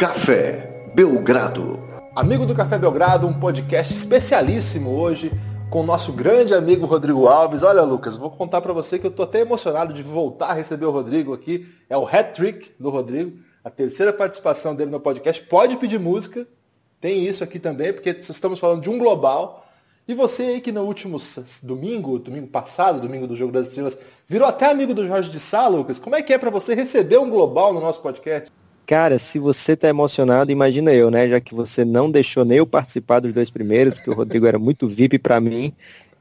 Café Belgrado. Amigo do Café Belgrado, um podcast especialíssimo hoje com o nosso grande amigo Rodrigo Alves. Olha, Lucas, vou contar para você que eu tô até emocionado de voltar a receber o Rodrigo aqui. É o hat-trick do Rodrigo, a terceira participação dele no podcast. Pode pedir música, tem isso aqui também, porque estamos falando de um global. E você aí que no último domingo, domingo passado, domingo do Jogo das Estrelas, virou até amigo do Jorge de Sá, Lucas. Como é que é para você receber um global no nosso podcast? Cara, se você tá emocionado, imagina eu, né? Já que você não deixou nem eu participar dos dois primeiros, porque o Rodrigo era muito VIP para mim.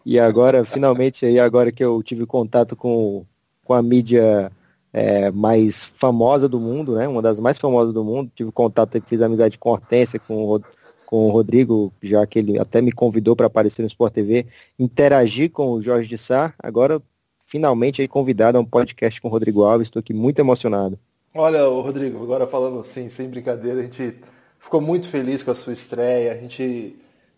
E agora, finalmente, aí, agora que eu tive contato com, com a mídia é, mais famosa do mundo, né? Uma das mais famosas do mundo. Tive contato, fiz amizade com Hortência, com, com o Rodrigo, já que ele até me convidou para aparecer no Sport TV, interagir com o Jorge de Sá. Agora, finalmente, aí convidado a um podcast com o Rodrigo Alves. Estou aqui muito emocionado. Olha, Rodrigo, agora falando assim, sem brincadeira, a gente ficou muito feliz com a sua estreia. A gente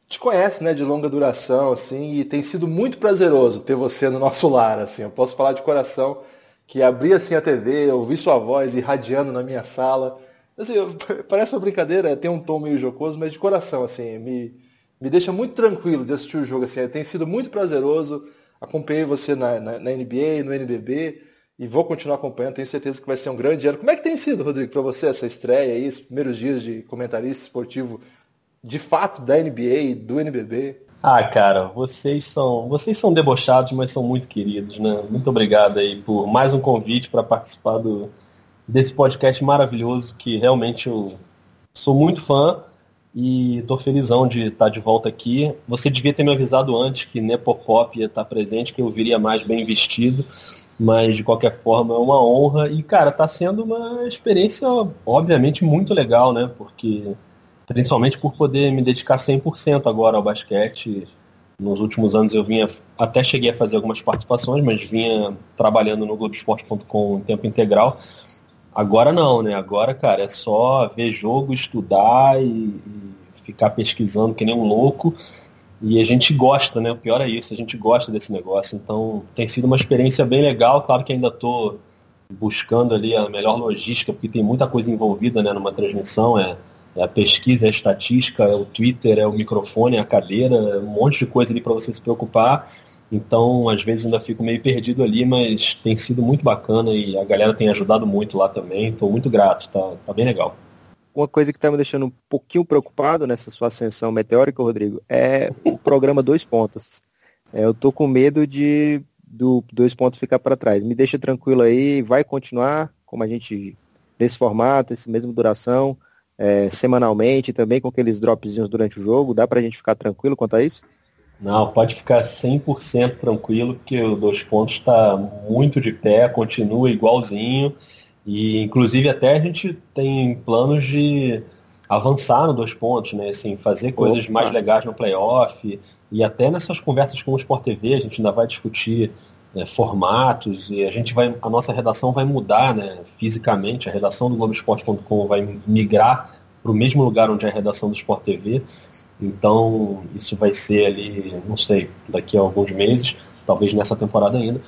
te conhece, né, de longa duração, assim, e tem sido muito prazeroso ter você no nosso lar, assim. Eu posso falar de coração que abrir assim a TV, ouvir sua voz irradiando na minha sala. Assim, parece uma brincadeira, tem um tom meio jocoso, mas de coração, assim, me, me deixa muito tranquilo de assistir o jogo, assim. Tem sido muito prazeroso. Acompanhei você na, na, na NBA, no NBB e vou continuar acompanhando, tenho certeza que vai ser um grande ano. Como é que tem sido, Rodrigo, para você essa estreia aí, esses primeiros dias de comentarista esportivo de fato da NBA e do NBB? Ah, cara, vocês são, vocês são debochados, mas são muito queridos, né? Muito obrigado aí por mais um convite para participar do, desse podcast maravilhoso que realmente eu sou muito fã e tô felizão de estar de volta aqui. Você devia ter me avisado antes que Nepopop ia estar presente, que eu viria mais bem vestido. Mas de qualquer forma é uma honra e, cara, tá sendo uma experiência, obviamente, muito legal, né? Porque, principalmente por poder me dedicar 100% agora ao basquete. Nos últimos anos eu vinha, até cheguei a fazer algumas participações, mas vinha trabalhando no Globoesporte.com em tempo integral. Agora não, né? Agora, cara, é só ver jogo, estudar e, e ficar pesquisando que nem um louco e a gente gosta, né? O pior é isso, a gente gosta desse negócio. Então tem sido uma experiência bem legal. Claro que ainda estou buscando ali a melhor logística, porque tem muita coisa envolvida né, numa transmissão. É, é a pesquisa, é a estatística, é o Twitter, é o microfone, é a cadeira, é um monte de coisa ali para você se preocupar. Então, às vezes ainda fico meio perdido ali, mas tem sido muito bacana e a galera tem ajudado muito lá também. Estou muito grato, tá, tá bem legal. Uma coisa que está me deixando um pouquinho preocupado nessa sua ascensão meteórica, Rodrigo, é o programa Dois Pontos. É, eu tô com medo de do Dois Pontos ficar para trás. Me deixa tranquilo aí, vai continuar como a gente nesse formato, esse mesmo duração, é, semanalmente, também com aqueles dropzinhos durante o jogo. Dá para a gente ficar tranquilo quanto a isso? Não, pode ficar 100% tranquilo, porque o Dois Pontos está muito de pé, continua igualzinho. E inclusive até a gente tem planos de avançar no dois pontos, né? Assim, fazer coisas Opa. mais legais no playoff. E até nessas conversas com o Sport TV a gente ainda vai discutir né, formatos e a gente vai. A nossa redação vai mudar, né? Fisicamente, a redação do Globoesporte.com vai migrar para o mesmo lugar onde é a redação do Sport TV. Então, isso vai ser ali, não sei, daqui a alguns meses, talvez nessa temporada ainda.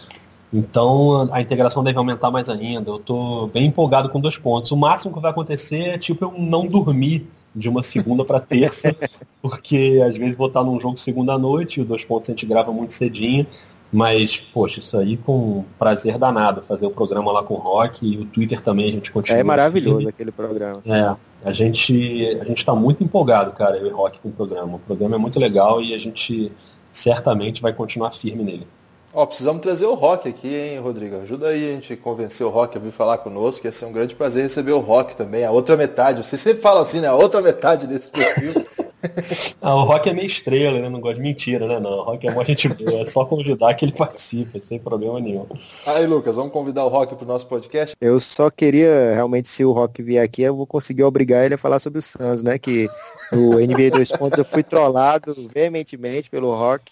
Então a integração deve aumentar mais ainda. Eu estou bem empolgado com dois pontos. O máximo que vai acontecer é tipo eu não dormir de uma segunda para terça, porque às vezes vou estar num jogo segunda noite, e o dois pontos a gente grava muito cedinho. Mas, poxa, isso aí com prazer danado, fazer o programa lá com o Rock e o Twitter também a gente continua. É maravilhoso aquele programa. É, a gente a gente está muito empolgado, cara, eu e o Rock com o programa. O programa é muito legal e a gente certamente vai continuar firme nele. Ó, precisamos trazer o Rock aqui, hein, Rodrigo? Ajuda aí a gente convencer o Rock a vir falar conosco, ia ser um grande prazer receber o Rock também, a outra metade. Você sempre fala assim, né? A outra metade desse perfil. ah, o Rock é meio estrela, né? Não gosta de mentira, né? Não, o Rock é uma gente boa, é só convidar que ele participa, sem problema nenhum. Aí, Lucas, vamos convidar o Rock para o nosso podcast? Eu só queria, realmente, se o Rock vier aqui, eu vou conseguir obrigar ele a falar sobre o Suns, né? Que o NBA 2 pontos eu fui trollado veementemente pelo Rock.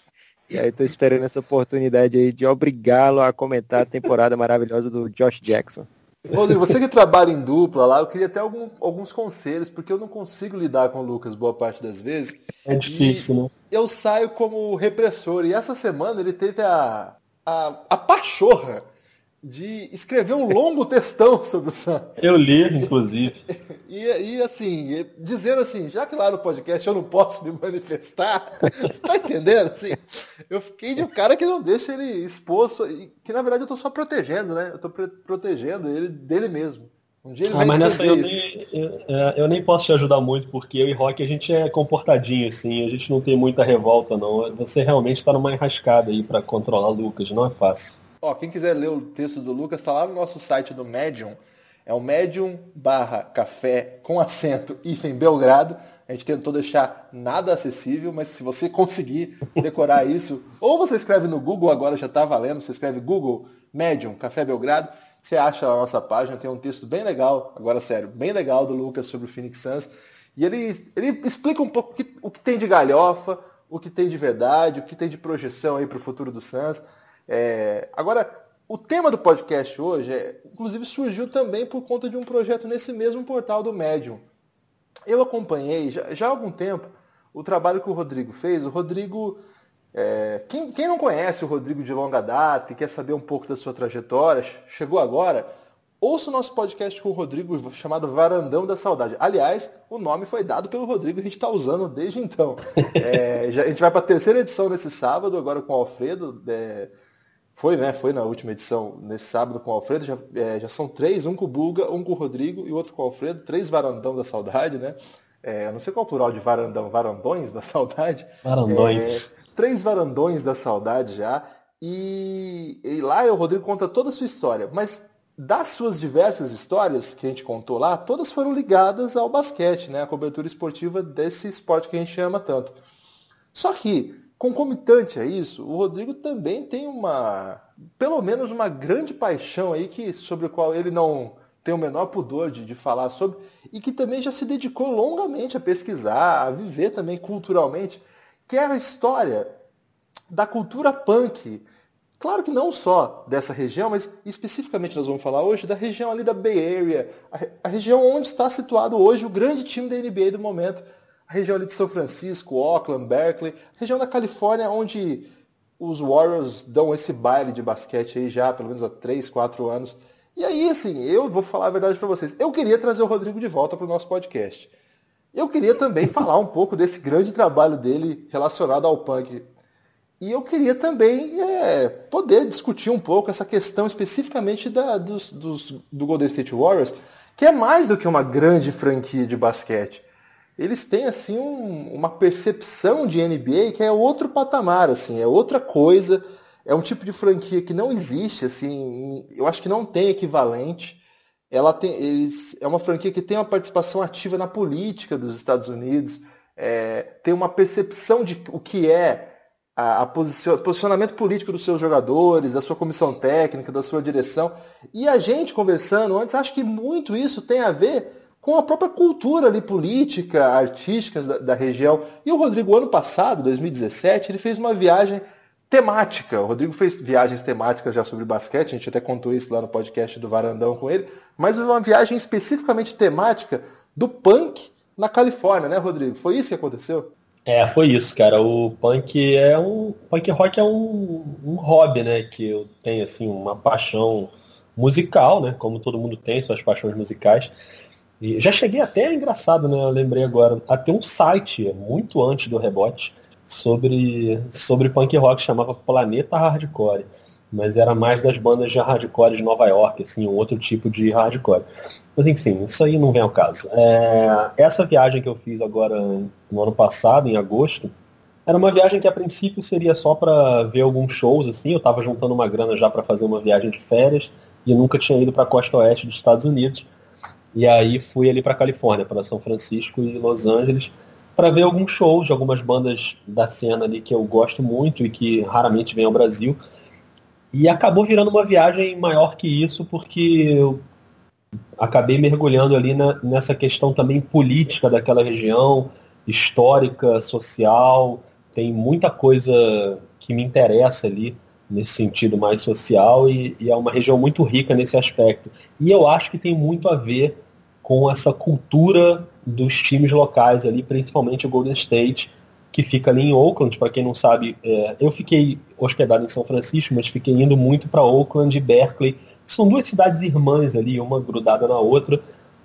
E aí tô esperando essa oportunidade aí de obrigá-lo a comentar a temporada maravilhosa do Josh Jackson. Rodrigo, você que trabalha em dupla lá, eu queria até algum, alguns conselhos, porque eu não consigo lidar com o Lucas boa parte das vezes. É difícil, né? Eu saio como repressor. E essa semana ele teve a, a, a pachorra de escrever um longo textão sobre o Santos. Eu li, inclusive. E, e, assim, dizendo assim, já que lá no podcast eu não posso me manifestar, você tá entendendo? Assim, eu fiquei de um cara que não deixa ele exposto, que na verdade eu tô só protegendo, né? Eu tô protegendo ele dele mesmo. Um dia ele ah, vai mas nessa eu nem, eu, é, eu, nem posso te ajudar muito, porque eu e Rock a gente é comportadinho, assim, a gente não tem muita revolta, não. Você realmente está numa enrascada aí para controlar o Lucas, não é fácil. Ó, quem quiser ler o texto do Lucas, está lá no nosso site do Medium. É o Medium barra café com acento em Belgrado. A gente tentou deixar nada acessível, mas se você conseguir decorar isso, ou você escreve no Google, agora já está valendo, você escreve Google Medium Café Belgrado, você acha a nossa página, tem um texto bem legal, agora sério, bem legal do Lucas sobre o Phoenix Suns. E ele, ele explica um pouco o que, o que tem de galhofa, o que tem de verdade, o que tem de projeção aí para o futuro do Suns. É, agora, o tema do podcast hoje, é, inclusive, surgiu também por conta de um projeto nesse mesmo portal do Medium. Eu acompanhei já, já há algum tempo o trabalho que o Rodrigo fez. O Rodrigo é, quem, quem, não conhece o Rodrigo de longa data e quer saber um pouco da sua trajetória, chegou agora, ouça o nosso podcast com o Rodrigo chamado Varandão da Saudade. Aliás, o nome foi dado pelo Rodrigo e a gente está usando desde então. É, já, a gente vai para a terceira edição nesse sábado, agora com o Alfredo. É, foi, né? Foi na última edição, nesse sábado com o Alfredo. Já, é, já são três, um com o Bulga, um com o Rodrigo e outro com o Alfredo. Três Varandão da Saudade, né? É, eu não sei qual é o plural de varandão, varandões da saudade. Varandões. É, três varandões da saudade já. E, e lá o Rodrigo conta toda a sua história. Mas das suas diversas histórias que a gente contou lá, todas foram ligadas ao basquete, né? A cobertura esportiva desse esporte que a gente ama tanto. Só que, concomitante a isso, o Rodrigo também tem uma, pelo menos uma grande paixão aí que sobre o qual ele não tem o menor pudor de, de falar sobre e que também já se dedicou longamente a pesquisar, a viver também culturalmente, que é a história da cultura punk. Claro que não só dessa região, mas especificamente nós vamos falar hoje da região ali da Bay Area, a, a região onde está situado hoje o grande time da NBA do momento, a região ali de São Francisco, Oakland, Berkeley, região da Califórnia onde os Warriors dão esse baile de basquete aí já pelo menos há 3, 4 anos. E aí, assim, eu vou falar a verdade para vocês. Eu queria trazer o Rodrigo de volta para o nosso podcast. Eu queria também falar um pouco desse grande trabalho dele relacionado ao punk. E eu queria também é, poder discutir um pouco essa questão especificamente da, dos, dos, do Golden State Warriors, que é mais do que uma grande franquia de basquete. Eles têm assim um, uma percepção de NBA que é outro patamar, assim, é outra coisa, é um tipo de franquia que não existe, assim, eu acho que não tem equivalente ela tem, eles, é uma franquia que tem uma participação ativa na política dos Estados Unidos, é, tem uma percepção de o que é a, a posicion, posicionamento político dos seus jogadores, da sua comissão técnica, da sua direção. E a gente conversando antes, acho que muito isso tem a ver com a própria cultura ali política, artística da, da região. E o Rodrigo, ano passado, 2017, ele fez uma viagem temática. O Rodrigo fez viagens temáticas já sobre basquete, a gente até contou isso lá no podcast do Varandão com ele, mas uma viagem especificamente temática do punk na Califórnia, né, Rodrigo? Foi isso que aconteceu? É, foi isso, cara. O punk é um. Punk rock é um, um hobby, né? Que eu tenho, assim, uma paixão musical, né? Como todo mundo tem suas paixões musicais. E já cheguei até, é engraçado, né? Eu lembrei agora, a ter um site muito antes do rebote sobre, sobre punk rock, chamava Planeta Hardcore. Mas era mais das bandas de hardcore de Nova York, assim, um outro tipo de hardcore. Mas enfim, isso aí não vem ao caso. É, essa viagem que eu fiz agora no ano passado, em agosto, era uma viagem que a princípio seria só para ver alguns shows, assim. Eu estava juntando uma grana já para fazer uma viagem de férias e nunca tinha ido para a costa oeste dos Estados Unidos. E aí fui ali para Califórnia, para São Francisco e Los Angeles, para ver alguns shows de algumas bandas da cena ali que eu gosto muito e que raramente vêm ao Brasil. E acabou virando uma viagem maior que isso, porque eu acabei mergulhando ali na, nessa questão também política daquela região, histórica, social. Tem muita coisa que me interessa ali nesse sentido mais social e, e é uma região muito rica nesse aspecto. E eu acho que tem muito a ver com essa cultura dos times locais ali, principalmente o Golden State, que fica ali em Oakland. Para quem não sabe, é, eu fiquei hospedado em São Francisco, mas fiquei indo muito para Oakland e Berkeley. São duas cidades irmãs ali, uma grudada na outra.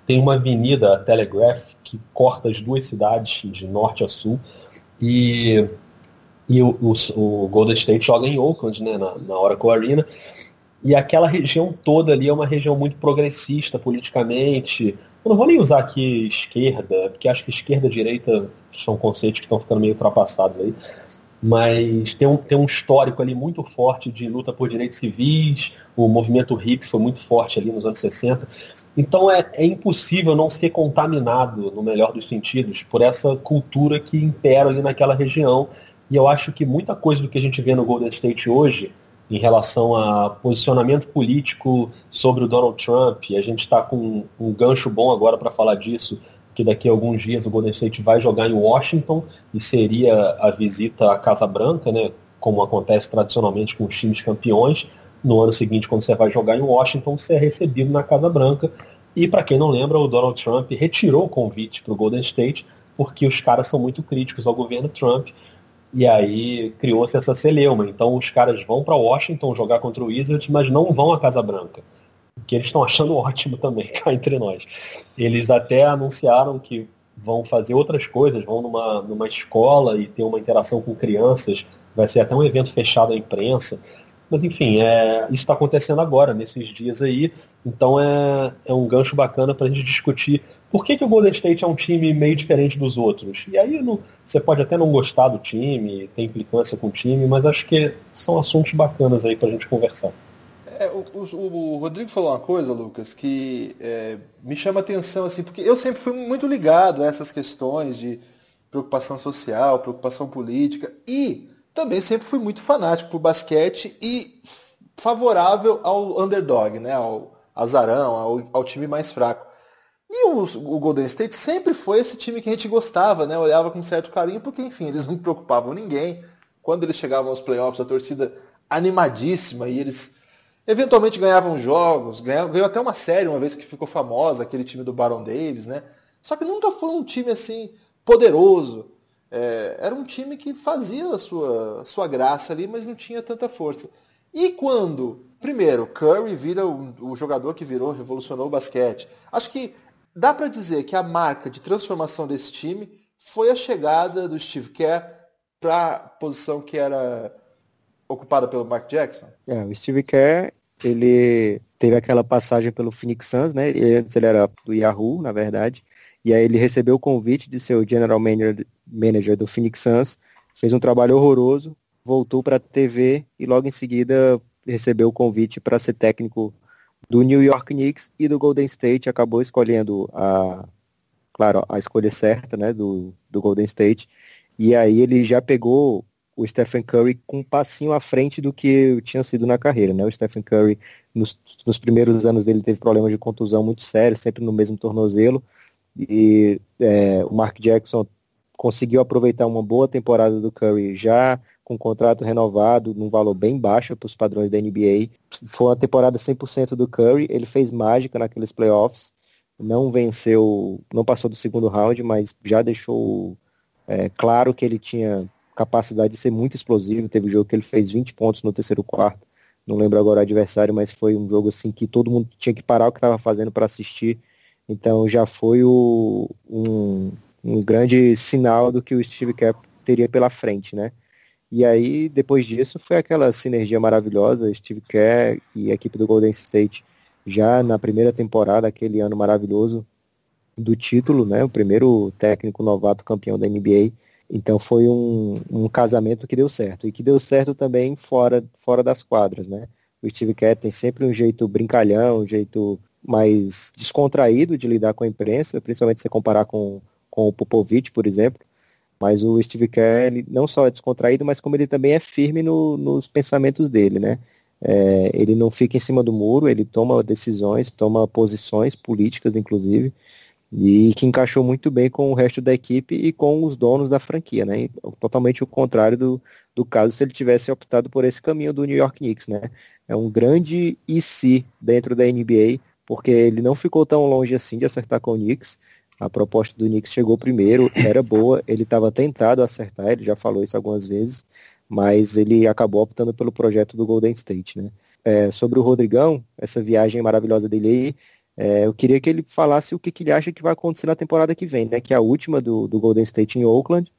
Tem uma avenida Telegraph que corta as duas cidades de norte a sul. E, e o, o, o Golden State joga em Oakland, né, na, na Oracle Arena. E aquela região toda ali é uma região muito progressista politicamente. Eu não vou nem usar aqui esquerda, porque acho que esquerda e direita são conceitos que estão ficando meio ultrapassados aí. Mas tem um, tem um histórico ali muito forte de luta por direitos civis, o movimento hippie foi muito forte ali nos anos 60. Então é, é impossível não ser contaminado, no melhor dos sentidos, por essa cultura que impera ali naquela região. E eu acho que muita coisa do que a gente vê no Golden State hoje em relação a posicionamento político sobre o Donald Trump. A gente está com um gancho bom agora para falar disso, que daqui a alguns dias o Golden State vai jogar em Washington e seria a visita à Casa Branca, né, como acontece tradicionalmente com os times campeões. No ano seguinte, quando você vai jogar em Washington, você é recebido na Casa Branca. E para quem não lembra, o Donald Trump retirou o convite para o Golden State porque os caras são muito críticos ao governo Trump e aí criou-se essa celeuma. Então os caras vão para Washington jogar contra o Wizards, mas não vão à Casa Branca. Que eles estão achando ótimo também, cá entre nós. Eles até anunciaram que vão fazer outras coisas, vão numa, numa escola e ter uma interação com crianças. Vai ser até um evento fechado à imprensa. Mas enfim, é, isso está acontecendo agora, nesses dias aí. Então é, é um gancho bacana para a gente discutir por que, que o Golden State é um time meio diferente dos outros. E aí não, você pode até não gostar do time, tem implicância com o time, mas acho que são assuntos bacanas aí para a gente conversar. É, o, o, o, Rodrigo falou uma coisa, Lucas, que é, me chama atenção, assim, porque eu sempre fui muito ligado a essas questões de preocupação social, preocupação política e também sempre fui muito fanático por basquete e favorável ao underdog, né? ao azarão, ao, ao time mais fraco. E o, o, Golden State sempre foi esse time que a gente gostava, né? Olhava com certo carinho, porque, enfim, eles não preocupavam ninguém. Quando eles chegavam aos playoffs, a torcida animadíssima e eles eventualmente ganhavam jogos, ganhou, ganhou até uma série uma vez que ficou famosa, aquele time do Baron Davis, né? Só que nunca foi um time assim poderoso. É, era um time que fazia a sua, a sua graça ali, mas não tinha tanta força. E quando, primeiro, Curry vira o, o jogador que virou, revolucionou o basquete. Acho que dá para dizer que a marca de transformação desse time foi a chegada do Steve Kerr para a posição que era ocupada pelo Mark Jackson. É, o Steve Kerr, ele teve aquela passagem pelo Phoenix Suns, né? Ele, antes ele era do Yahoo, na verdade. E aí ele recebeu o convite de ser o general manager, do Phoenix Suns, fez um trabalho horroroso, voltou para a TV e logo em seguida recebeu o convite para ser técnico do New York Knicks e do Golden State, acabou escolhendo a, claro, a escolha certa, né, do, do Golden State. E aí ele já pegou o Stephen Curry com um passinho à frente do que tinha sido na carreira, né? O Stephen Curry nos, nos primeiros anos dele teve problemas de contusão muito sérios, sempre no mesmo tornozelo. E é, o Mark Jackson conseguiu aproveitar uma boa temporada do Curry já com um contrato renovado, num valor bem baixo para os padrões da NBA. Foi uma temporada 100% do Curry, ele fez mágica naqueles playoffs, não venceu, não passou do segundo round, mas já deixou é, claro que ele tinha capacidade de ser muito explosivo. Teve um jogo que ele fez 20 pontos no terceiro quarto, não lembro agora o adversário, mas foi um jogo assim que todo mundo tinha que parar o que estava fazendo para assistir então já foi o, um, um grande sinal do que o Steve Kerr teria pela frente, né? E aí, depois disso, foi aquela sinergia maravilhosa, Steve Kerr e a equipe do Golden State já na primeira temporada, aquele ano maravilhoso do título, né? O primeiro técnico novato campeão da NBA. Então foi um, um casamento que deu certo. E que deu certo também fora, fora das quadras, né? O Steve Kerr tem sempre um jeito brincalhão, um jeito mais descontraído de lidar com a imprensa, principalmente se comparar com, com o Popovich, por exemplo. Mas o Steve Kerr ele não só é descontraído, mas como ele também é firme no, nos pensamentos dele, né? É, ele não fica em cima do muro, ele toma decisões, toma posições políticas, inclusive, e que encaixou muito bem com o resto da equipe e com os donos da franquia, né? Totalmente o contrário do, do caso se ele tivesse optado por esse caminho do New York Knicks, né? É um grande e se dentro da NBA, porque ele não ficou tão longe assim de acertar com o Knicks. A proposta do Knicks chegou primeiro, era boa, ele estava tentado a acertar, ele já falou isso algumas vezes, mas ele acabou optando pelo projeto do Golden State, né? É, sobre o Rodrigão, essa viagem maravilhosa dele aí, é, eu queria que ele falasse o que, que, ele acha que vai acontecer na temporada que vem, né? Que é a última do, do Golden State em Oakland,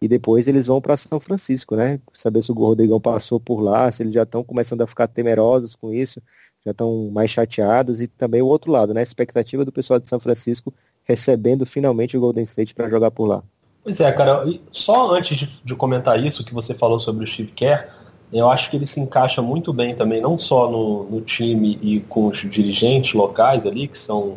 e depois eles vão para São Francisco, né? Saber se o Rodrigão passou por lá, se eles já estão começando a ficar temerosos com isso, já estão mais chateados, e também o outro lado, né? A expectativa do pessoal de São Francisco recebendo finalmente o Golden State para jogar por lá. Pois é, cara, só antes de, de, comentar isso que você falou sobre o Steve Kerr, eu acho que ele se encaixa muito bem também, não só no, no time e com os dirigentes locais ali, que são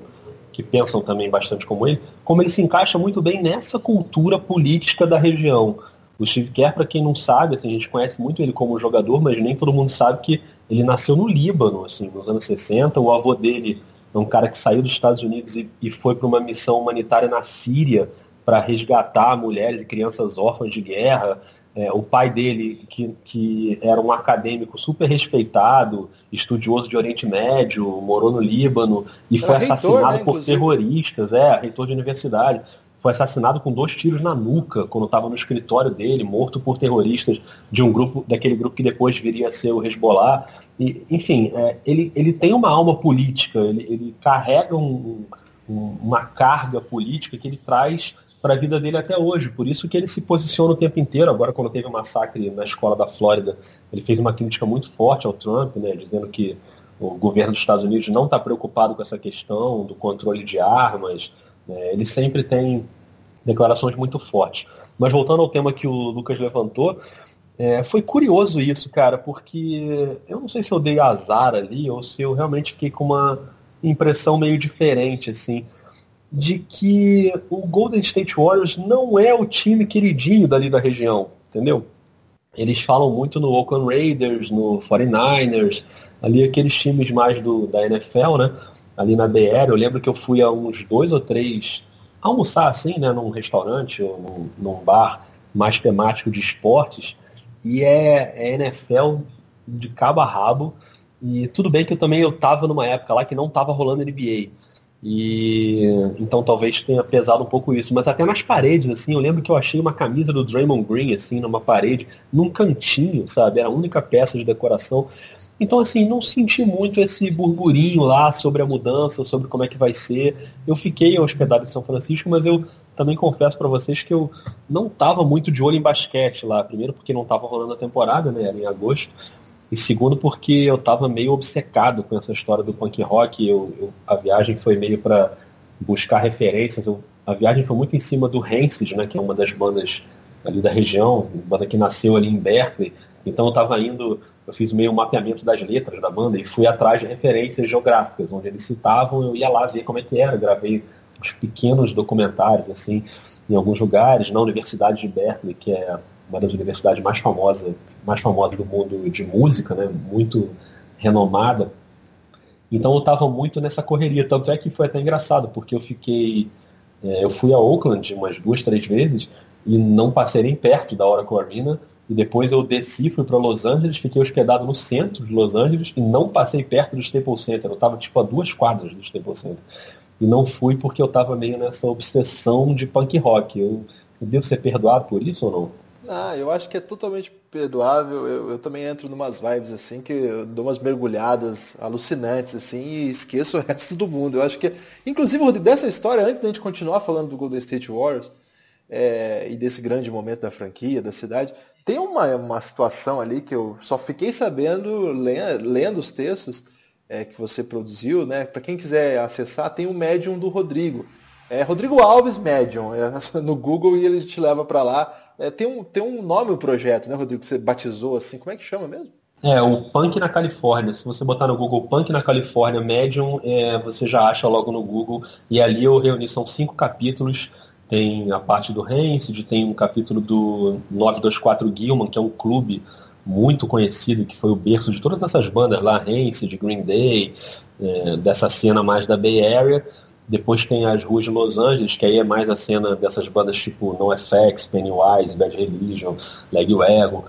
que pensam também bastante como ele, como ele se encaixa muito bem nessa cultura política da região. O Steve Kerr, para quem não sabe, assim, a gente conhece muito ele como jogador, mas nem todo mundo sabe que ele nasceu no Líbano, assim, nos anos 60. O avô dele é um cara que saiu dos Estados Unidos e, e foi para uma missão humanitária na Síria para resgatar mulheres e crianças órfãs de guerra. É, o pai dele, que, que era um acadêmico super respeitado, estudioso de Oriente Médio, morou no Líbano e era foi reitor, assassinado né, por terroristas, é, reitor de universidade. Foi assassinado com dois tiros na nuca quando estava no escritório dele, morto por terroristas de um grupo, daquele grupo que depois viria a ser o Hezbollah. E, enfim, é, ele, ele tem uma alma política, ele, ele carrega um, um, uma carga política que ele traz para a vida dele até hoje. Por isso que ele se posiciona o tempo inteiro. Agora, quando teve o um massacre na escola da Flórida, ele fez uma crítica muito forte ao Trump, né, dizendo que o governo dos Estados Unidos não está preocupado com essa questão do controle de armas. Né, ele sempre tem declarações muito fortes. Mas voltando ao tema que o Lucas levantou, é, foi curioso isso, cara, porque eu não sei se eu dei azar ali ou se eu realmente fiquei com uma impressão meio diferente, assim de que o Golden State Warriors não é o time queridinho dali da região, entendeu? Eles falam muito no Oakland Raiders, no 49ers, ali aqueles times mais do, da NFL, né? Ali na BR, eu lembro que eu fui a uns dois ou três almoçar assim, né? Num restaurante ou num, num bar mais temático de esportes, e é, é NFL de cabo a rabo. E tudo bem que eu também eu tava numa época lá que não tava rolando NBA. E então talvez tenha pesado um pouco isso. Mas até nas paredes, assim, eu lembro que eu achei uma camisa do Draymond Green, assim, numa parede, num cantinho, sabe? Era a única peça de decoração. Então, assim, não senti muito esse burburinho lá sobre a mudança, sobre como é que vai ser. Eu fiquei hospedado em São Francisco, mas eu também confesso para vocês que eu não estava muito de olho em basquete lá. Primeiro porque não estava rolando a temporada, né? Era em agosto. E segundo, porque eu estava meio obcecado com essa história do punk rock. Eu, eu a viagem foi meio para buscar referências. Eu, a viagem foi muito em cima do Rancid, né, que é uma das bandas ali da região, banda que nasceu ali em Berkeley. Então eu estava indo, eu fiz meio um mapeamento das letras da banda e fui atrás de referências geográficas, onde eles citavam, eu ia lá ver como é que era, gravei uns pequenos documentários assim em alguns lugares, na Universidade de Berkeley, que é uma das universidades mais famosas, mais famosas do mundo de música, né? muito renomada. Então eu estava muito nessa correria, tanto é que foi até engraçado, porque eu fiquei, é, eu fui a Oakland umas duas, três vezes e não passei nem perto da Oracle Arena, e depois eu desci, fui para Los Angeles, fiquei hospedado no centro de Los Angeles e não passei perto do Staples Center, eu estava tipo a duas quadras do Staples Center. E não fui porque eu estava meio nessa obsessão de punk rock. Eu, eu devo ser perdoado por isso ou não? Ah, eu acho que é totalmente perdoável. Eu, eu também entro numas vibes assim que eu dou umas mergulhadas alucinantes assim e esqueço o resto do mundo. Eu acho que, inclusive, Rodrigo, dessa história, antes da gente continuar falando do Golden State Warriors é, e desse grande momento da franquia, da cidade, tem uma, uma situação ali que eu só fiquei sabendo lendo, lendo os textos é, que você produziu, né? Para quem quiser acessar, tem o Medium do Rodrigo. É Rodrigo Alves Medium, é, no Google e ele te leva para lá. É, tem, um, tem um nome o projeto, né, Rodrigo, que você batizou assim, como é que chama mesmo? É, o Punk na Califórnia. Se você botar no Google Punk na Califórnia Medium, é, você já acha logo no Google. E ali eu reuni, são cinco capítulos. Tem a parte do Rancid, tem um capítulo do 924 Gilman, que é um clube muito conhecido, que foi o berço de todas essas bandas lá, Rancid, Green Day, é, dessa cena mais da Bay Area. Depois tem as ruas de Los Angeles, que aí é mais a cena dessas bandas tipo NoFX, Pennywise, Bad Religion, Leg Wagon.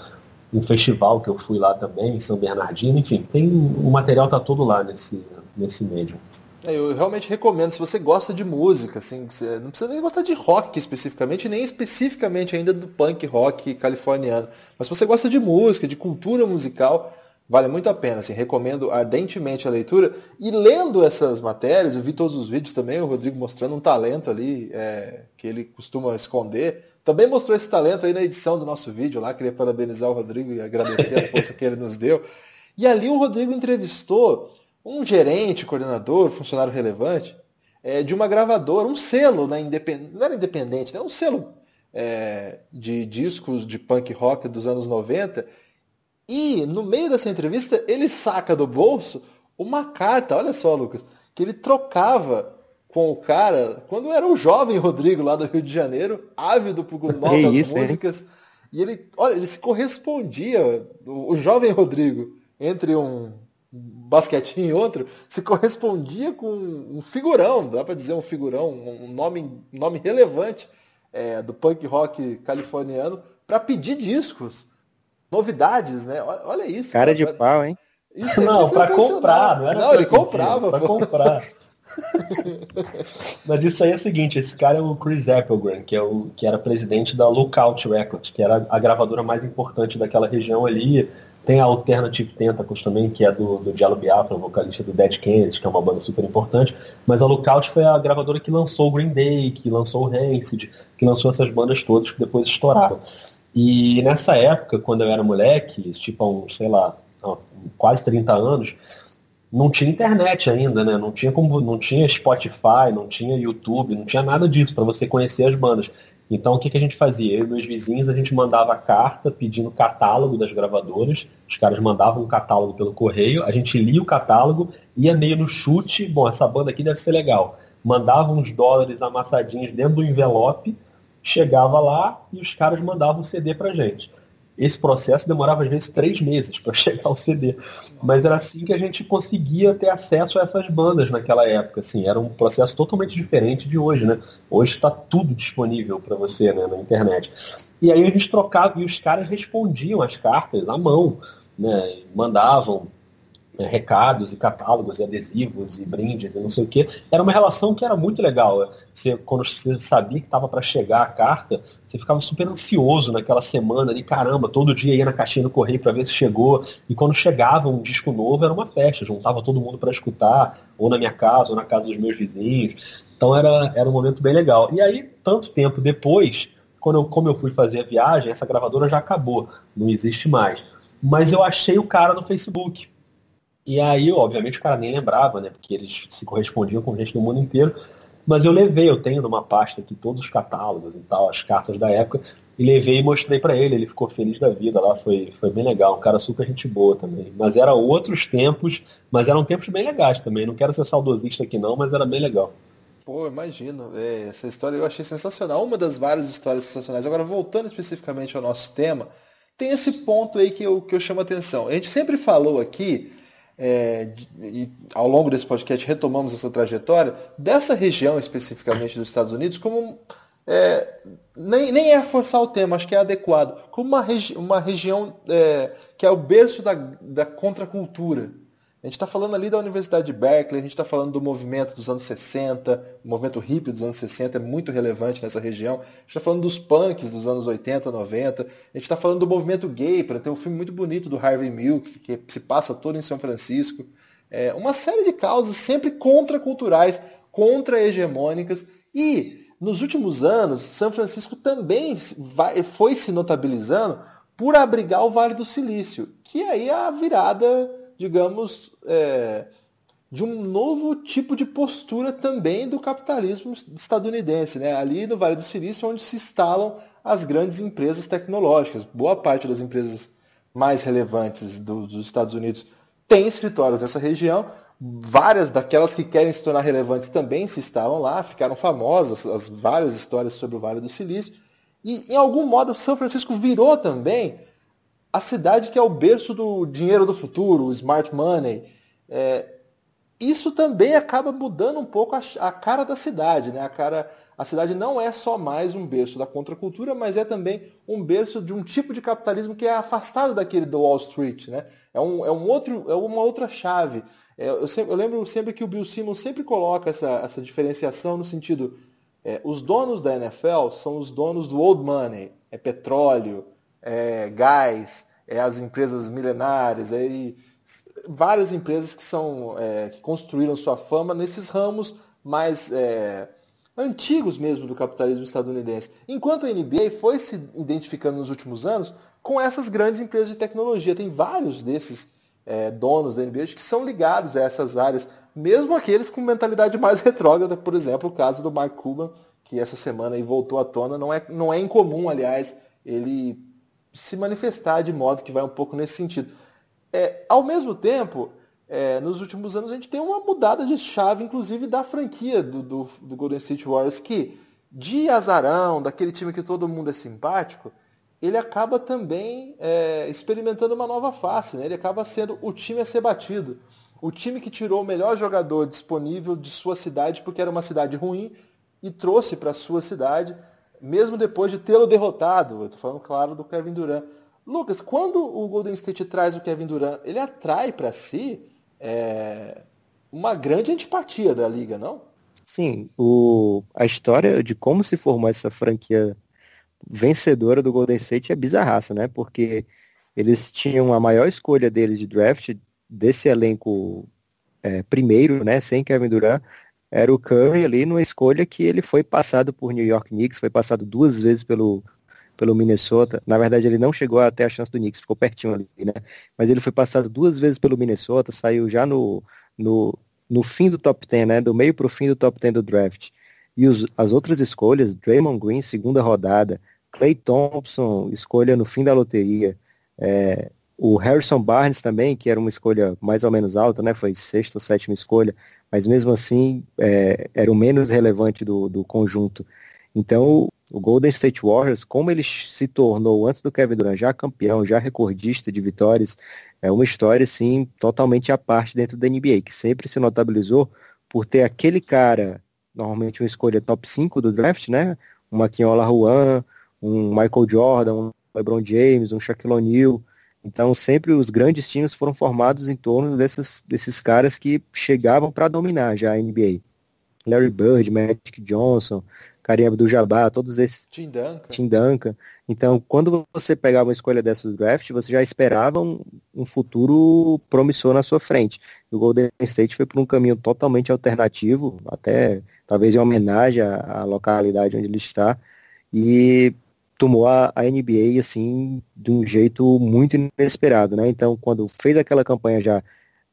Um festival que eu fui lá também, em São Bernardino, enfim, tem o material tá todo lá nesse, nesse médium. É, eu realmente recomendo, se você gosta de música, assim, não precisa nem gostar de rock especificamente, nem especificamente ainda do punk rock californiano, mas se você gosta de música, de cultura musical, vale muito a pena, assim, recomendo ardentemente a leitura. E lendo essas matérias, eu vi todos os vídeos também, o Rodrigo mostrando um talento ali é, que ele costuma esconder. Também mostrou esse talento aí na edição do nosso vídeo lá, queria parabenizar o Rodrigo e agradecer a força que ele nos deu. E ali o Rodrigo entrevistou um gerente, coordenador, funcionário relevante é, de uma gravadora, um selo, né, independ... não era independente, né, um selo é, de discos de punk rock dos anos 90. E no meio dessa entrevista ele saca do bolso uma carta, olha só, Lucas, que ele trocava com o cara quando era o jovem Rodrigo lá do Rio de Janeiro, ávido por novas isso, músicas. Hein? E ele, olha, ele se correspondia, o jovem Rodrigo, entre um basquetinho e outro, se correspondia com um figurão, dá para dizer um figurão, um nome, nome relevante é, do punk rock californiano, para pedir discos, novidades, né? Olha, olha isso. Cara, de pau, hein? Isso é não, para comprar, não era Não, ele comprava. Para comprar. Mas isso aí é o seguinte, esse cara é o Chris Applegram, que, é o, que era presidente da Lookout Records, que era a gravadora mais importante daquela região ali, tem a Alternative Tentacles também, que é do, do Diallo Biafra, vocalista do Dead Kennedys, que é uma banda super importante. Mas a Lookout foi a gravadora que lançou o Green Day, que lançou o Rancid, que lançou essas bandas todas que depois estouraram. E nessa época, quando eu era moleque, tipo uns, sei lá, quase 30 anos, não tinha internet ainda, né? Não tinha como, não tinha Spotify, não tinha YouTube, não tinha nada disso para você conhecer as bandas. Então, o que, que a gente fazia? Eu e meus vizinhos, a gente mandava carta pedindo catálogo das gravadoras. Os caras mandavam um catálogo pelo correio, a gente lia o catálogo, ia meio no chute. Bom, essa banda aqui deve ser legal. Mandava uns dólares amassadinhos dentro do envelope, chegava lá e os caras mandavam o CD pra gente esse processo demorava às vezes três meses para chegar ao CD. Mas era assim que a gente conseguia ter acesso a essas bandas naquela época. Assim, era um processo totalmente diferente de hoje, né? Hoje está tudo disponível para você né, na internet. E aí a gente trocava e os caras respondiam as cartas à mão, né? Mandavam recados e catálogos e adesivos e brindes e não sei o que. Era uma relação que era muito legal. Você, quando você sabia que estava para chegar a carta, você ficava super ansioso naquela semana ali, caramba, todo dia ia na caixinha do correio para ver se chegou. E quando chegava um disco novo, era uma festa, juntava todo mundo para escutar, ou na minha casa, ou na casa dos meus vizinhos. Então era, era um momento bem legal. E aí, tanto tempo depois, quando eu, como eu fui fazer a viagem, essa gravadora já acabou, não existe mais. Mas eu achei o cara no Facebook. E aí, obviamente, o cara nem lembrava, né? Porque eles se correspondiam com gente do mundo inteiro. Mas eu levei, eu tenho numa pasta aqui todos os catálogos e tal, as cartas da época, e levei e mostrei para ele. Ele ficou feliz da vida lá, foi, foi bem legal. Um cara super gente boa também. Mas eram outros tempos, mas eram tempos bem legais também. Não quero ser saudosista aqui não, mas era bem legal. Pô, imagino. É, essa história eu achei sensacional. Uma das várias histórias sensacionais. Agora, voltando especificamente ao nosso tema, tem esse ponto aí que eu, que eu chamo a atenção. A gente sempre falou aqui é, e ao longo desse podcast retomamos essa trajetória, dessa região especificamente dos Estados Unidos, como é, nem, nem é forçar o tema, acho que é adequado, como uma, regi uma região é, que é o berço da, da contracultura. A gente está falando ali da Universidade de Berkeley, a gente está falando do movimento dos anos 60, o movimento hippie dos anos 60 é muito relevante nessa região. A gente está falando dos punks dos anos 80, 90. A gente está falando do movimento gay, para ter um filme muito bonito do Harvey Milk, que se passa todo em São Francisco. É uma série de causas sempre contraculturais, contra-hegemônicas. E, nos últimos anos, São Francisco também vai, foi se notabilizando por abrigar o Vale do Silício, que aí é a virada digamos, é, de um novo tipo de postura também do capitalismo estadunidense. Né? Ali no Vale do Silício, onde se instalam as grandes empresas tecnológicas. Boa parte das empresas mais relevantes do, dos Estados Unidos tem escritórios nessa região. Várias daquelas que querem se tornar relevantes também se instalam lá, ficaram famosas as várias histórias sobre o Vale do Silício. E, em algum modo, São Francisco virou também a cidade que é o berço do dinheiro do futuro, o smart money. É, isso também acaba mudando um pouco a, a, cara da cidade, né? A cara, a cidade não é só mais um berço da contracultura, mas é também um berço de um tipo de capitalismo que é afastado daquele do Wall Street, né? É, um, é, um outro, é uma outra chave. É, eu, eu, lembro sempre que o Bill Simmons sempre coloca essa, essa diferenciação no sentido, é, os donos da NFL são os donos do old money, é petróleo, é gás, é as empresas milenares, é, várias empresas que são é, que construíram sua fama nesses ramos mais é, antigos mesmo do capitalismo estadunidense. Enquanto a NBA foi se identificando nos últimos anos com essas grandes empresas de tecnologia. Tem vários desses é, donos da NBA que são ligados a essas áreas, mesmo aqueles com mentalidade mais retrógrada, por exemplo, o caso do Mark Cuban, que essa semana aí voltou à tona. Não é, não é incomum, aliás, ele se manifestar de modo que vai um pouco nesse sentido. É, ao mesmo tempo, é, nos últimos anos a gente tem uma mudada de chave, inclusive da franquia do, do, do, Golden State Warriors, que de azarão, daquele time que todo mundo é simpático, ele acaba também é, experimentando uma nova face, né? ele acaba sendo o time a ser batido. O time que tirou o melhor jogador disponível de sua cidade, porque era uma cidade ruim, e trouxe para sua cidade, mesmo depois de tê-lo derrotado. Eu estou falando, claro, do Kevin Durant. Lucas, quando o Golden State traz o Kevin Durant, ele atrai para si é, uma grande antipatia da liga, não? Sim, o, a história de como se formou essa franquia vencedora do Golden State é bizarraça, né? Porque eles tinham a maior escolha deles de draft desse elenco é, primeiro, né? Sem Kevin Durant, era o Curry ali numa escolha que ele foi passado por New York Knicks, foi passado duas vezes pelo pelo Minnesota. Na verdade, ele não chegou até a chance do Knicks, ficou pertinho ali, né? Mas ele foi passado duas vezes pelo Minnesota, saiu já no, no, no fim do top 10, né? Do meio para o fim do top 10 do draft. E os, as outras escolhas, Draymond Green, segunda rodada, Clay Thompson, escolha no fim da loteria. É, o Harrison Barnes também, que era uma escolha mais ou menos alta, né? Foi sexta ou sétima escolha, mas mesmo assim é, era o menos relevante do, do conjunto. Então, o Golden State Warriors, como ele se tornou antes do Kevin Durant já campeão, já recordista de vitórias, é uma história assim totalmente à parte dentro da NBA, que sempre se notabilizou por ter aquele cara, normalmente uma escolha top 5 do draft, né? Um Maquinola Juan, um Michael Jordan, um LeBron James, um Shaquille O'Neal. Então sempre os grandes times foram formados em torno desses, desses caras que chegavam para dominar já a NBA. Larry Bird, Magic Johnson, Karim Abdul-Jabbar, todos esses. Tim Duncan. Tim Duncan. Então, quando você pegava uma escolha dessa do draft, você já esperava um, um futuro promissor na sua frente. E o Golden State foi por um caminho totalmente alternativo, até talvez em homenagem à, à localidade onde ele está, e tomou a, a, NBA assim de um jeito muito inesperado, né? Então, quando fez aquela campanha já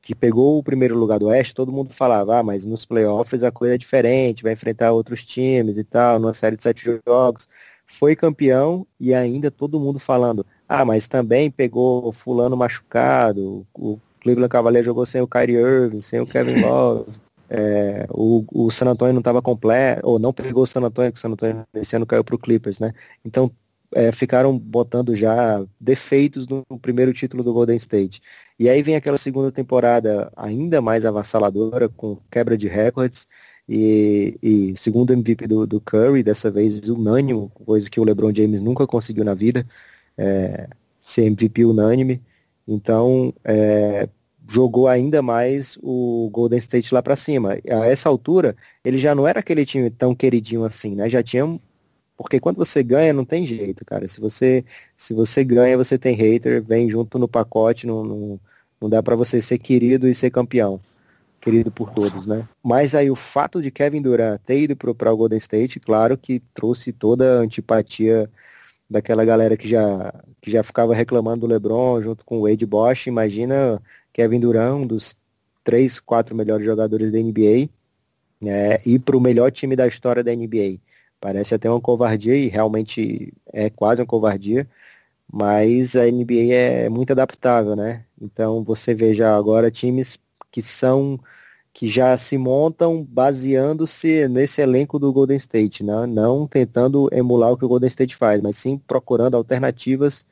que pegou o primeiro lugar do Oeste, todo mundo falava, ah, mas nos playoffs a coisa é diferente, vai enfrentar outros times e tal, numa série de sete jogos. Foi campeão e ainda todo mundo falando, ah, mas também pegou fulano machucado, o Cleveland Cavaliers jogou sem o Kyrie Irving, sem o Kevin Love, é, o, o San Antonio não estava completo, ou não pegou o San Antonio, porque o San Antonio esse ano caiu para o Clippers, né? Então é, ficaram botando já defeitos no, no, primeiro título do Golden State. E aí vem aquela segunda temporada ainda mais avassaladora, com quebra de recordes, e, e segundo MVP do, do, Curry, dessa vez unânime, coisa que o LeBron James nunca conseguiu na vida, é, ser MVP unânime. Então, é, jogou ainda mais o Golden State lá para cima. A essa altura, ele já não era aquele time tão queridinho assim, né? Já tinha porque quando você ganha, não tem jeito, cara. Se você, se você ganha, você tem hater, vem junto no pacote, não, não, não dá para você ser querido e ser campeão. Querido por todos, né? Mas aí o fato de Kevin Durant ter ido para o Golden State, claro que trouxe toda a antipatia daquela galera que já, que já ficava reclamando do LeBron junto com o Wade Bosch. Imagina Kevin Durant, um dos três, quatro melhores jogadores da NBA, é, ir para o melhor time da história da NBA. Parece até uma covardia e realmente é quase uma covardia, mas a NBA é muito adaptável, né? Então você veja agora times que são que já se montam baseando-se nesse elenco do Golden State, né? não tentando emular o que o Golden State faz, mas sim procurando alternativas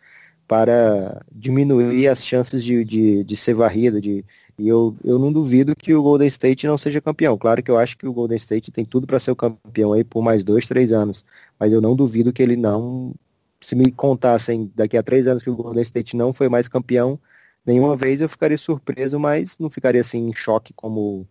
para diminuir as chances de, de, de ser varrido. De, e eu, eu não duvido que o Golden State não seja campeão. Claro que eu acho que o Golden State tem tudo para ser o campeão aí por mais dois, três anos. Mas eu não duvido que ele não. Se me contassem daqui a três anos que o Golden State não foi mais campeão, nenhuma vez eu ficaria surpreso, mas não ficaria assim em choque como,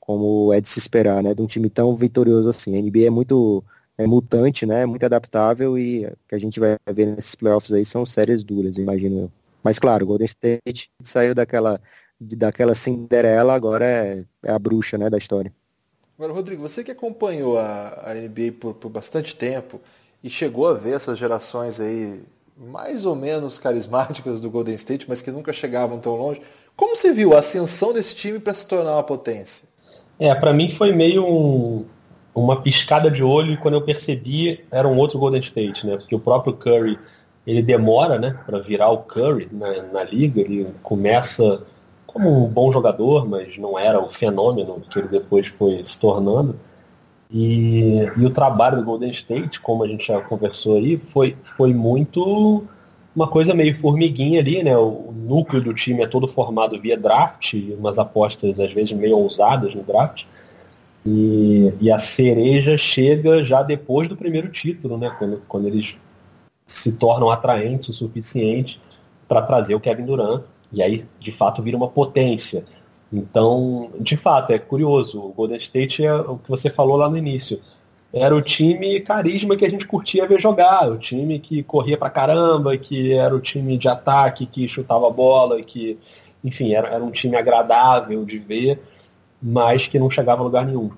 como é de se esperar, né? De um time tão vitorioso assim. A NBA é muito é mutante, né? Muito adaptável e o que a gente vai ver nesses playoffs aí são séries duras, imagino eu. Mas claro, o Golden State saiu daquela, daquela Cinderela, agora é, é a bruxa né, da história. Agora, Rodrigo, você que acompanhou a, a NBA por, por bastante tempo e chegou a ver essas gerações aí mais ou menos carismáticas do Golden State, mas que nunca chegavam tão longe. Como você viu a ascensão desse time para se tornar uma potência? É, para mim foi meio um, uma piscada de olho e quando eu percebi era um outro Golden State, né? Porque o próprio Curry ele demora, né, para virar o Curry na, na, liga. Ele começa como um bom jogador, mas não era o fenômeno que ele depois foi se tornando. E, e o trabalho do Golden State, como a gente já conversou aí, foi, foi muito uma coisa meio formiguinha ali, né? O núcleo do time é todo formado via draft, umas apostas às vezes meio ousadas no draft. E, e a cereja chega já depois do primeiro título, né? Quando, quando eles se tornam atraentes o suficiente para trazer o Kevin Durant. E aí, de fato, vira uma potência. Então, de fato, é curioso. O Golden State é o que você falou lá no início. Era o time carisma que a gente curtia ver jogar, o time que corria pra caramba, que era o time de ataque, que chutava a bola, que, enfim, era, era um time agradável de ver mas que não chegava a lugar nenhum.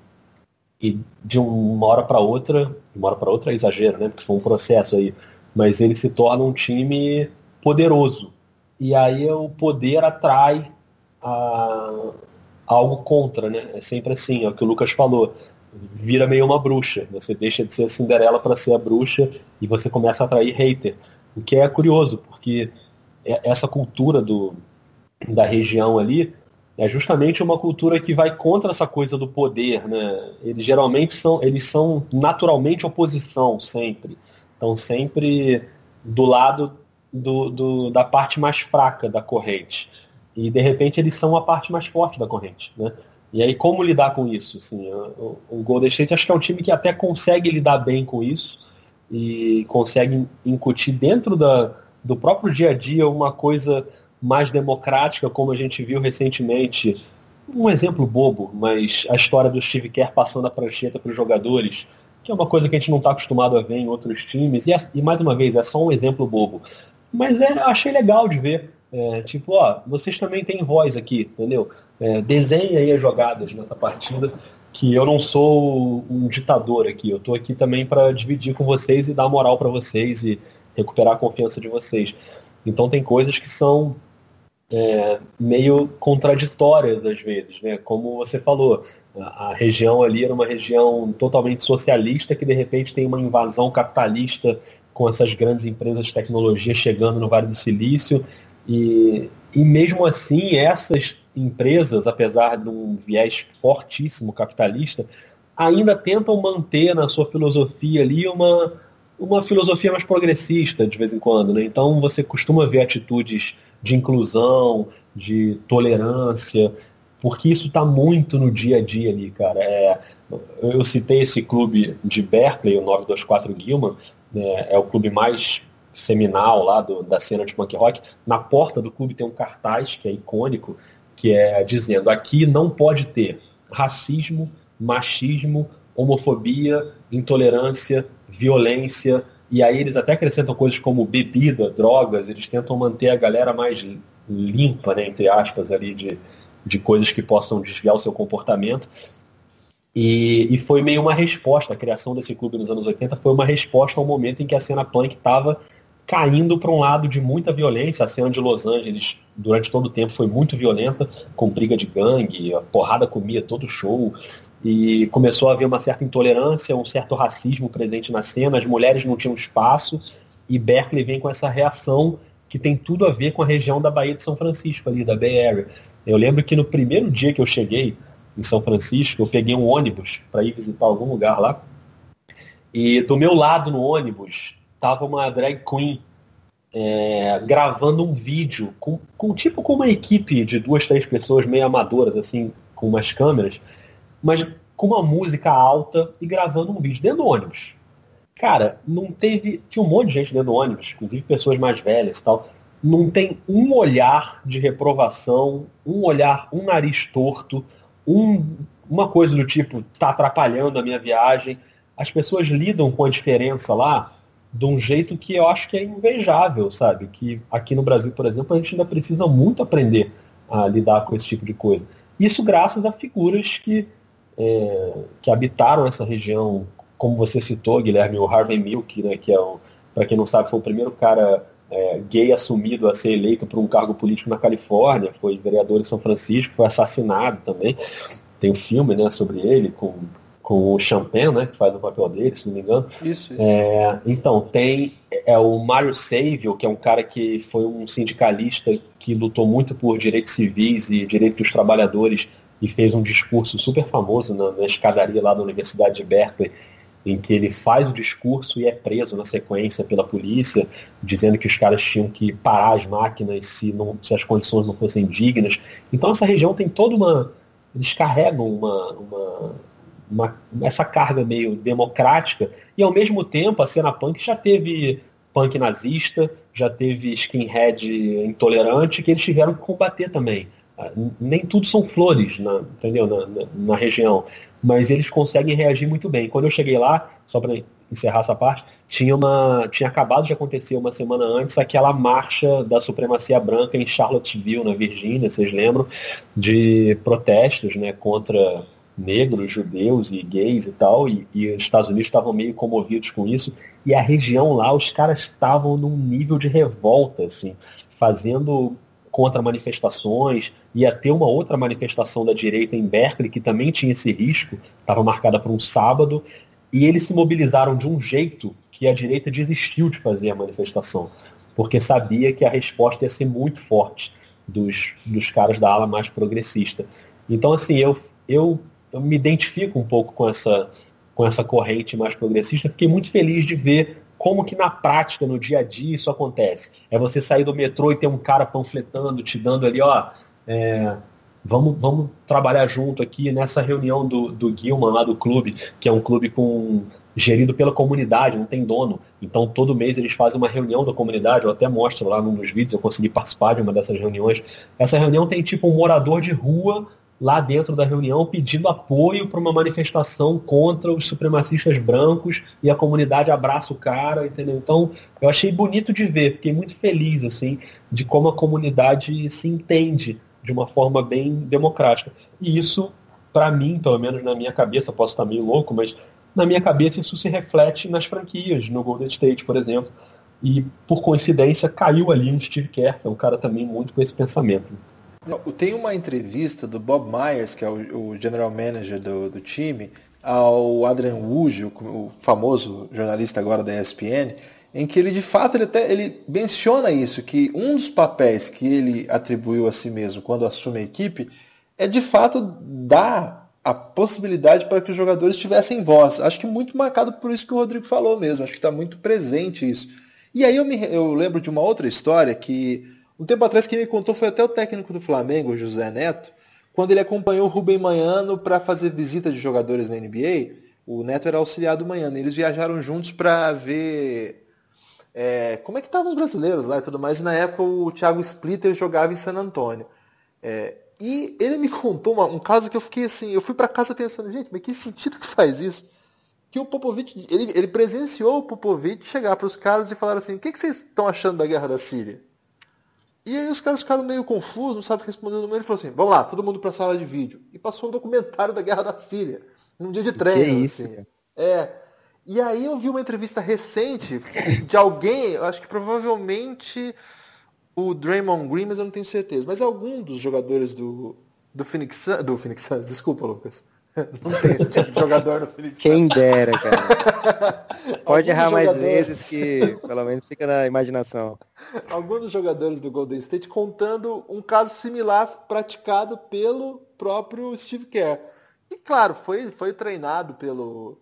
E de uma hora para outra, de uma hora para outra é exagero, né? Porque foi um processo aí, mas ele se torna um time poderoso. E aí o poder atrai a, algo contra, né? É sempre assim, é o que o Lucas falou. Vira meio uma bruxa. Você deixa de ser a Cinderela para ser a bruxa e você começa a atrair hater. O que é curioso, porque é, essa cultura do, da região ali é justamente uma cultura que vai contra essa coisa do poder, né? Eles geralmente são, eles são naturalmente oposição sempre, estão sempre do lado do, do, da parte mais fraca da corrente e de repente eles são a parte mais forte da corrente, né? E aí como lidar com isso? Assim, o, o Golden State acho que é um time que até consegue lidar bem com isso e consegue incutir dentro da, do próprio dia a dia uma coisa mais democrática, como a gente viu recentemente. Um exemplo bobo, mas a história do Steve Kerr passando a prancheta para os jogadores, que é uma coisa que a gente não está acostumado a ver em outros times. E, é, e, mais uma vez, é só um exemplo bobo. Mas é, achei legal de ver. É, tipo, ó, vocês também têm voz aqui, entendeu? É, desenhe aí as jogadas nessa partida, que eu não sou um ditador aqui. Eu estou aqui também para dividir com vocês e dar moral para vocês e recuperar a confiança de vocês. Então tem coisas que são é, meio contraditórias às vezes, né? Como você falou, a, a, região ali era uma região totalmente socialista que de repente tem uma invasão capitalista com essas grandes empresas de tecnologia chegando no Vale do Silício e, e mesmo assim essas empresas, apesar de um viés fortíssimo capitalista, ainda tentam manter na sua filosofia ali uma, uma filosofia mais progressista de vez em quando, né? Então você costuma ver atitudes de inclusão, de tolerância, porque isso está muito no dia a dia ali, cara. É, eu citei esse clube de Berkeley, o 924 Gilman, né, é o clube mais seminal lá do, da cena de punk rock. Na porta do clube tem um cartaz que é icônico, que é dizendo aqui não pode ter racismo, machismo, homofobia, intolerância, violência, e aí eles até acrescentam coisas como bebida, drogas, eles tentam manter a galera mais limpa, né, entre aspas, ali de, de coisas que possam desviar o seu comportamento. E, e foi meio uma resposta, a criação desse clube nos anos 80 foi uma resposta ao momento em que a cena punk estava caindo para um lado de muita violência. A cena de Los Angeles, durante todo o tempo, foi muito violenta, com briga de gangue, a porrada comia todo show e começou a haver uma certa intolerância, um certo racismo presente na cena, as mulheres não tinham espaço, e Berkeley vem com essa reação que tem tudo a ver com a região da Baía de São Francisco, ali, da Bay Area. Eu lembro que no primeiro dia que eu cheguei em São Francisco, eu peguei um ônibus para ir visitar algum lugar lá, e do meu lado no ônibus tava uma drag queen é, gravando um vídeo com, com tipo com uma equipe de duas, três pessoas meio amadoras, assim, com umas câmeras, mas com uma música alta e gravando um vídeo dentro do ônibus. Cara, não teve. Tinha um monte de gente dentro do ônibus, inclusive pessoas mais velhas e tal. Não tem um olhar de reprovação, um olhar, um nariz torto, um, uma coisa do tipo, tá atrapalhando a minha viagem. As pessoas lidam com a diferença lá de um jeito que eu acho que é invejável, sabe? Que aqui no Brasil, por exemplo, a gente ainda precisa muito aprender a lidar com esse tipo de coisa. Isso graças a figuras que, é, que habitaram essa região, como você citou, Guilherme, o Harvey Milk, né, que é o, para quem não sabe, foi o primeiro cara é, gay assumido a ser eleito por um cargo político na Califórnia, foi vereador em São Francisco, foi assassinado também. Tem um filme né, sobre ele, com com o Champagne, né, que faz o papel dele, se não me engano. Isso, isso. É, então, tem é o Mário Savio, que é um cara que foi um sindicalista que lutou muito por direitos civis e direitos dos trabalhadores e fez um discurso super famoso na, na escadaria lá da Universidade de Berkeley, em que ele faz o discurso e é preso na sequência pela polícia, dizendo que os caras tinham que parar as máquinas se, não, se as condições não fossem dignas. Então essa região tem toda uma. Eles carregam uma, uma uma, essa carga meio democrática, e ao mesmo tempo a cena punk já teve punk nazista, já teve skinhead intolerante, que eles tiveram que combater também. Nem tudo são flores, na, entendeu? Na, na, na, região. Mas eles conseguem reagir muito bem. Quando eu cheguei lá, só para encerrar essa parte, tinha, uma, tinha acabado de acontecer uma semana antes aquela marcha da supremacia branca em Charlottesville, na Virgínia, vocês lembram, de protestos né, contra negros, judeus e gays e tal, e, e os Estados Unidos estavam meio comovidos com isso, e a região lá, os caras estavam num nível de revolta, assim, fazendo contra manifestações, ia ter uma outra manifestação da direita em Berkeley, que também tinha esse risco, estava marcada para um sábado, e eles se mobilizaram de um jeito que a direita desistiu de fazer a manifestação, porque sabia que a resposta ia ser muito forte dos, dos caras da ala mais progressista. Então, assim, eu, eu eu me identifico um pouco com essa, com essa corrente mais progressista, fiquei muito feliz de ver como que na prática, no dia a dia, isso acontece. É você sair do metrô e ter um cara panfletando, te dando ali, ó, é, vamos, vamos trabalhar junto aqui nessa reunião do, do Gilman lá do clube, que é um clube com gerido pela comunidade, não tem dono. Então todo mês eles fazem uma reunião da comunidade, eu até mostro lá num dos vídeos, eu consegui participar de uma dessas reuniões. Essa reunião tem tipo um morador de rua lá dentro da reunião pedindo apoio para uma manifestação contra os supremacistas brancos e a comunidade abraça o cara, entendeu? Então, eu achei bonito de ver, fiquei muito feliz, assim, de como a comunidade se entende de uma forma bem democrática. E isso, para mim, pelo menos na minha cabeça, posso estar meio louco, mas na minha cabeça isso se reflete nas franquias, no Golden State, por exemplo. E, por coincidência, caiu ali um Steve Kerr, que é um cara também muito com esse pensamento. Tem uma entrevista do Bob Myers, que é o, general manager do, do, time, ao Adrian Wujo, o famoso jornalista agora da ESPN, em que ele de fato ele até ele menciona isso, que um dos papéis que ele atribuiu a si mesmo quando assume a equipe é de fato dar a possibilidade para que os jogadores tivessem voz. Acho que muito marcado por isso que o Rodrigo falou mesmo, acho que está muito presente isso. E aí eu, me, eu lembro de uma outra história que um tempo atrás quem me contou foi até o técnico do Flamengo, José Neto, quando ele acompanhou o Rubem Manhano para fazer visita de jogadores na NBA. O Neto era auxiliar do Manhano. Eles viajaram juntos para ver é, como é que estavam os brasileiros lá e tudo mais. E na época o Thiago Splitter jogava em San Antônio. É, e ele me contou uma, um caso que eu fiquei assim, eu fui para casa pensando, gente, mas que sentido que faz isso? Que o Popovich, ele, ele presenciou o Popovich chegar para os caras e falar assim, o que, que vocês estão achando da guerra da Síria? E aí os caras ficaram meio confusos, não sabem responder o número. Ele falou assim, vamos lá, todo mundo para a sala de vídeo. E passou um documentário da Guerra da Síria, num dia de treino. Que isso, assim. É. E aí eu vi uma entrevista recente de alguém, eu acho que provavelmente o Draymond Green, mas eu não tenho certeza. Mas algum dos jogadores do, do Phoenix do Phoenix Suns, desculpa, Lucas. Não tem esse tipo de jogador no Phoenix Quem dera, cara. Pode errar mais vezes que pelo menos fica na imaginação. Alguns dos jogadores do Golden State contando um caso similar praticado pelo próprio Steve Kerr. E claro, foi, foi treinado pelo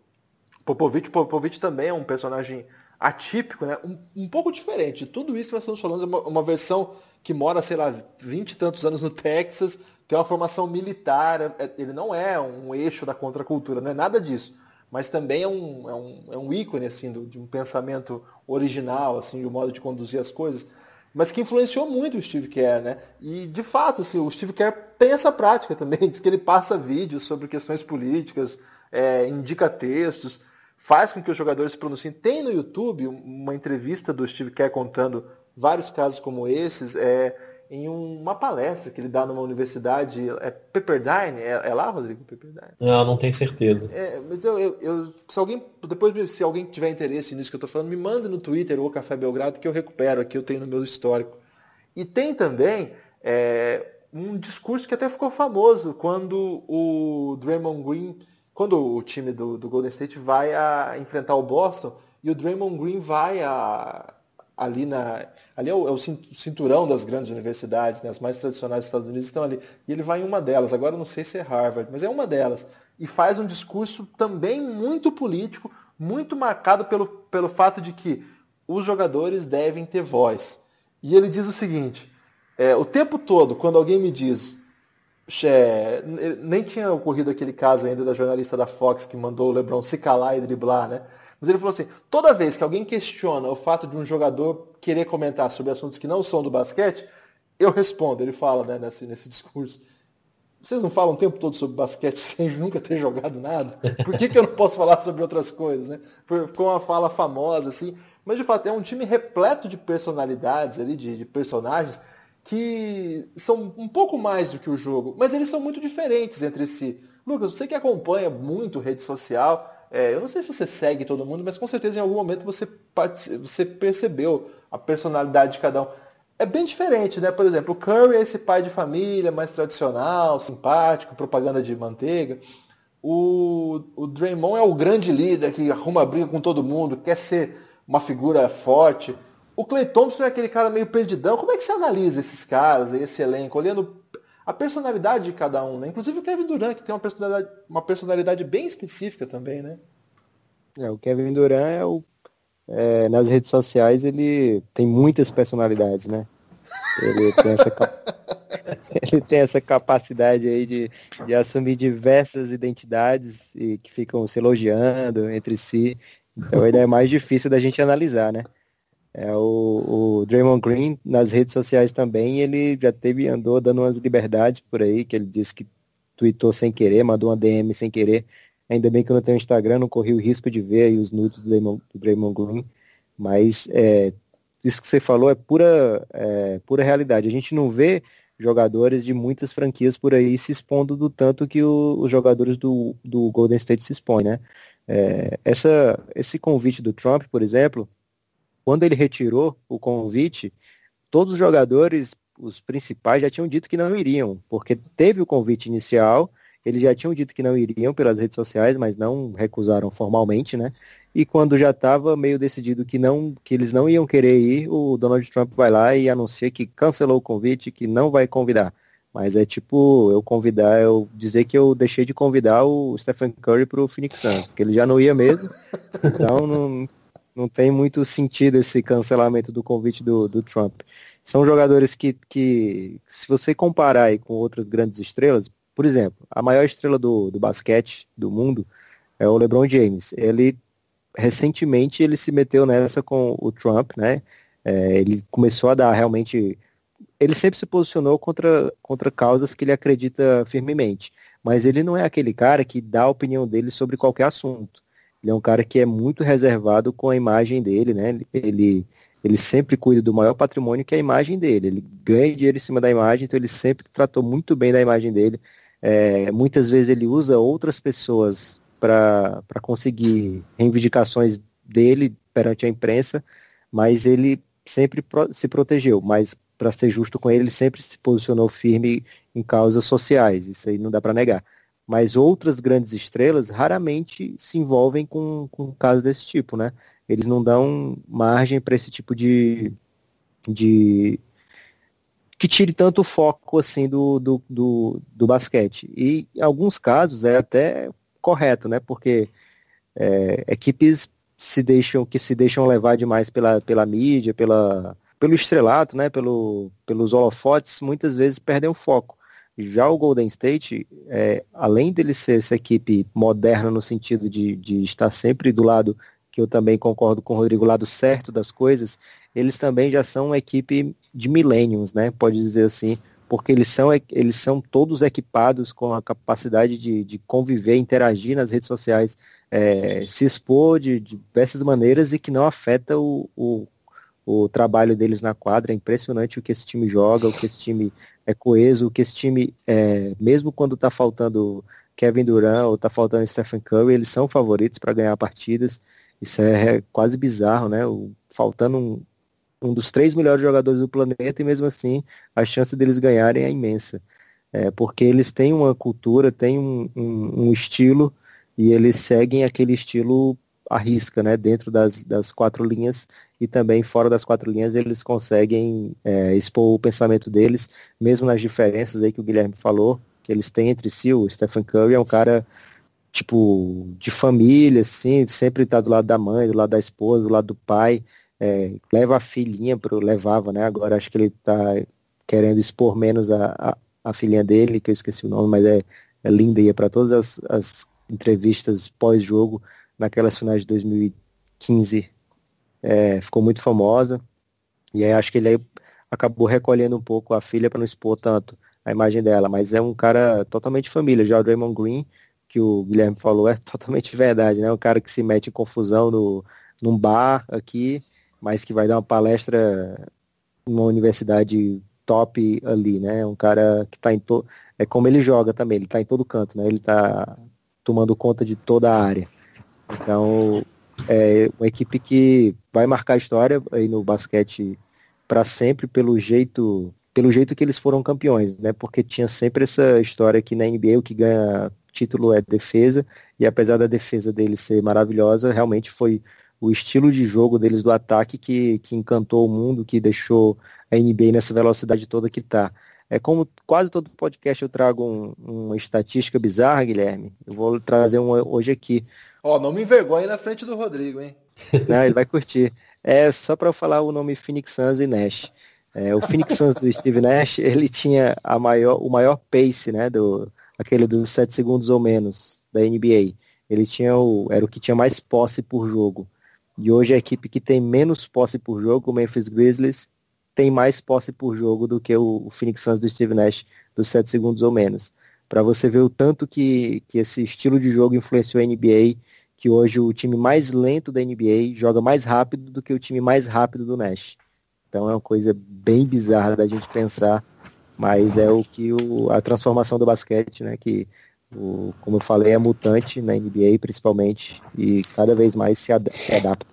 Popovich. Popovich também é um personagem atípico, né? Um, um, pouco diferente. De tudo isso que nós estamos falando é uma, uma, versão que mora, sei lá, 20 e tantos anos no Texas, tem uma formação militar, é, ele não é um eixo da contracultura, não é nada disso. Mas também é um, é um, é um ícone assim, do, de um pensamento original, assim, de um modo de conduzir as coisas mas que influenciou muito o Steve Kerr, né? E de fato, assim, o Steve Kerr tem essa prática também, diz que ele passa vídeos sobre questões políticas, é, indica textos, faz com que os jogadores se pronunciem. Tem no YouTube uma entrevista do Steve Kerr contando vários casos como esses. É, em uma palestra que ele dá numa universidade, é Pepperdine, é, é lá, Rodrigo? Pepperdine? Não, não tenho certeza. É, mas eu, eu, eu, se alguém, depois, se alguém tiver interesse nisso que eu estou falando, me manda no Twitter ou Café Belgrado que eu recupero aqui, eu tenho no meu histórico. E tem também é, um discurso que até ficou famoso quando o Draymond Green, quando o time do, do Golden State vai a enfrentar o Boston, e o Draymond Green vai a, ali na. Ali é o, é o, cinturão das grandes universidades, né? as mais tradicionais dos Estados Unidos estão ali. E ele vai em uma delas, agora não sei se é Harvard, mas é uma delas. E faz um discurso também muito político, muito marcado pelo, pelo fato de que os jogadores devem ter voz. E ele diz o seguinte: é, o tempo todo, quando alguém me diz. É, nem tinha ocorrido aquele caso ainda da jornalista da Fox que mandou o LeBron se calar e driblar, né? Mas ele falou assim: toda vez que alguém questiona o fato de um jogador querer comentar sobre assuntos que não são do basquete, eu respondo. Ele fala né, nesse, nesse discurso. Vocês não falam o tempo todo sobre basquete sem nunca ter jogado nada? Por que, que eu não posso falar sobre outras coisas? Né? Ficou uma fala famosa, assim. Mas de fato é um time repleto de personalidades ali, de, de personagens, que são um pouco mais do que o jogo, mas eles são muito diferentes entre si. Lucas, você que acompanha muito rede social, é, eu não sei se você segue todo mundo, mas com certeza em algum momento você, você percebeu a personalidade de cada um. É bem diferente, né? Por exemplo, o Curry é esse pai de família mais tradicional, simpático, propaganda de manteiga. O, o Draymond é o grande líder que arruma briga com todo mundo, quer ser uma figura forte. O Clay Thompson é aquele cara meio perdidão. Como é que você analisa esses caras, esse elenco, olhando a personalidade de cada um, né? Inclusive o Kevin Durant, que tem uma personalidade, uma personalidade bem específica também, né? É, o Kevin Durant é o, é, nas redes sociais ele tem muitas personalidades, né? Ele tem essa, ele tem essa capacidade aí de, de assumir diversas identidades e que ficam se elogiando entre si. Então ele é mais difícil da gente analisar, né? É, o, o Draymond Green nas redes sociais também, ele já teve, andou dando umas liberdades por aí, que ele disse que tweetou sem querer, mandou uma DM sem querer. Ainda bem que eu não tenho Instagram, não corri o risco de ver aí os nudes do Draymond, do Draymond Green. Mas é, isso que você falou é pura, é, pura realidade. A gente não vê jogadores de muitas franquias por aí se expondo do tanto que o, os jogadores do, do Golden State se expõem, né? É, essa, esse convite do Trump, por exemplo, quando ele retirou o convite, todos os jogadores, os principais, já tinham dito que não iriam, porque teve o convite inicial, eles já tinham dito que não iriam pelas redes sociais, mas não recusaram formalmente, né? E quando já estava meio decidido que não, que eles não iam querer ir, o Donald Trump vai lá e anuncia que cancelou o convite, que não vai convidar. Mas é tipo eu convidar, eu dizer que eu deixei de convidar o Stephen Curry para o Phoenix Suns, porque ele já não ia mesmo. Então não, não tem muito sentido esse cancelamento do convite do, do Trump. São jogadores que, que, se você comparar aí com outras grandes estrelas, por exemplo, a maior estrela do, do basquete do mundo é o LeBron James. Ele recentemente ele se meteu nessa com o Trump, né? É, ele começou a dar realmente. Ele sempre se posicionou contra, contra causas que ele acredita firmemente, mas ele não é aquele cara que dá a opinião dele sobre qualquer assunto. Ele é um cara que é muito reservado com a imagem dele, né? Ele, ele sempre cuida do maior patrimônio que é a imagem dele. Ele ganha dinheiro em cima da imagem, então ele sempre tratou muito bem da imagem dele. É, muitas vezes ele usa outras pessoas para conseguir reivindicações dele perante a imprensa, mas ele sempre pro, se protegeu. Mas para ser justo com ele, ele sempre se posicionou firme em causas sociais. Isso aí não dá para negar mas outras grandes estrelas raramente se envolvem com, com casos desse tipo, né? Eles não dão margem para esse tipo de, de que tire tanto foco assim do, do, do, do, basquete. E em alguns casos é até correto, né? Porque é, equipes se deixam que se deixam levar demais pela, pela mídia, pela, pelo estrelato, né, pelo, pelos holofotes, muitas vezes perdem o foco. Já o Golden State, é, além dele ser essa equipe moderna no sentido de, de estar sempre do lado, que eu também concordo com o Rodrigo, lado certo das coisas, eles também já são uma equipe de millenniums, né? Pode dizer assim, porque eles são, eles são todos equipados com a capacidade de, de conviver, interagir nas redes sociais, é, se expor de, de diversas maneiras e que não afeta o, o, o trabalho deles na quadra. É impressionante o que esse time joga, o que esse time é coeso, que esse time, é, mesmo quando está faltando Kevin Durant ou está faltando Stephen Curry, eles são favoritos para ganhar partidas. Isso é quase bizarro, né? O, faltando um, um dos três melhores jogadores do planeta e mesmo assim a chance deles ganharem é imensa. É, porque eles têm uma cultura, têm um, um, um estilo e eles seguem aquele estilo à risca, né? Dentro das, das quatro linhas e também fora das quatro linhas eles conseguem é, expor o pensamento deles, mesmo nas diferenças aí que o Guilherme falou, que eles têm entre si. O Stephen Curry é um cara tipo de família, assim, sempre tá do lado da mãe, do lado da esposa, do lado do pai, é, leva a filhinha pro levava, né? Agora acho que ele tá querendo expor menos a, a, a filhinha dele, que eu esqueci o nome, mas é, é linda e é para todas as, as entrevistas pós-jogo naquelas finais de 2015 é, ficou muito famosa. E aí acho que ele aí acabou recolhendo um pouco a filha para não expor tanto a imagem dela. Mas é um cara totalmente família. Já o Draymond Green, que o Guilherme falou, é totalmente verdade, né? Um cara que se mete em confusão no, num bar aqui, mas que vai dar uma palestra numa universidade top ali, né? Um cara que está em todo. É como ele joga também, ele está em todo canto, né? Ele está tomando conta de toda a área. Então, é uma equipe que vai marcar a história aí no basquete para sempre pelo jeito pelo jeito que eles foram campeões, né? Porque tinha sempre essa história que na NBA o que ganha título é defesa e apesar da defesa deles ser maravilhosa, realmente foi o estilo de jogo deles do ataque que, que encantou o mundo, que deixou a NBA nessa velocidade toda que está. É como quase todo podcast eu trago um, uma estatística bizarra, Guilherme. Eu vou trazer uma hoje aqui. Ó, oh, não me envergonhe na frente do Rodrigo, hein? Não, ele vai curtir. É só para falar o nome Phoenix Suns e Nash. É, o Phoenix Suns do Steve Nash, ele tinha a maior, o maior pace, né, do aquele dos 7 segundos ou menos da NBA. Ele tinha o era o que tinha mais posse por jogo. E hoje a equipe que tem menos posse por jogo, o Memphis Grizzlies, tem mais posse por jogo do que o, o Phoenix Suns do Steve Nash dos 7 segundos ou menos para você ver o tanto que, que esse estilo de jogo influenciou a NBA, que hoje o time mais lento da NBA joga mais rápido do que o time mais rápido do Nash. Então é uma coisa bem bizarra da gente pensar, mas é o que o, a transformação do basquete, né, que o, como eu falei, é mutante na NBA principalmente e cada vez mais se, ad se adapta.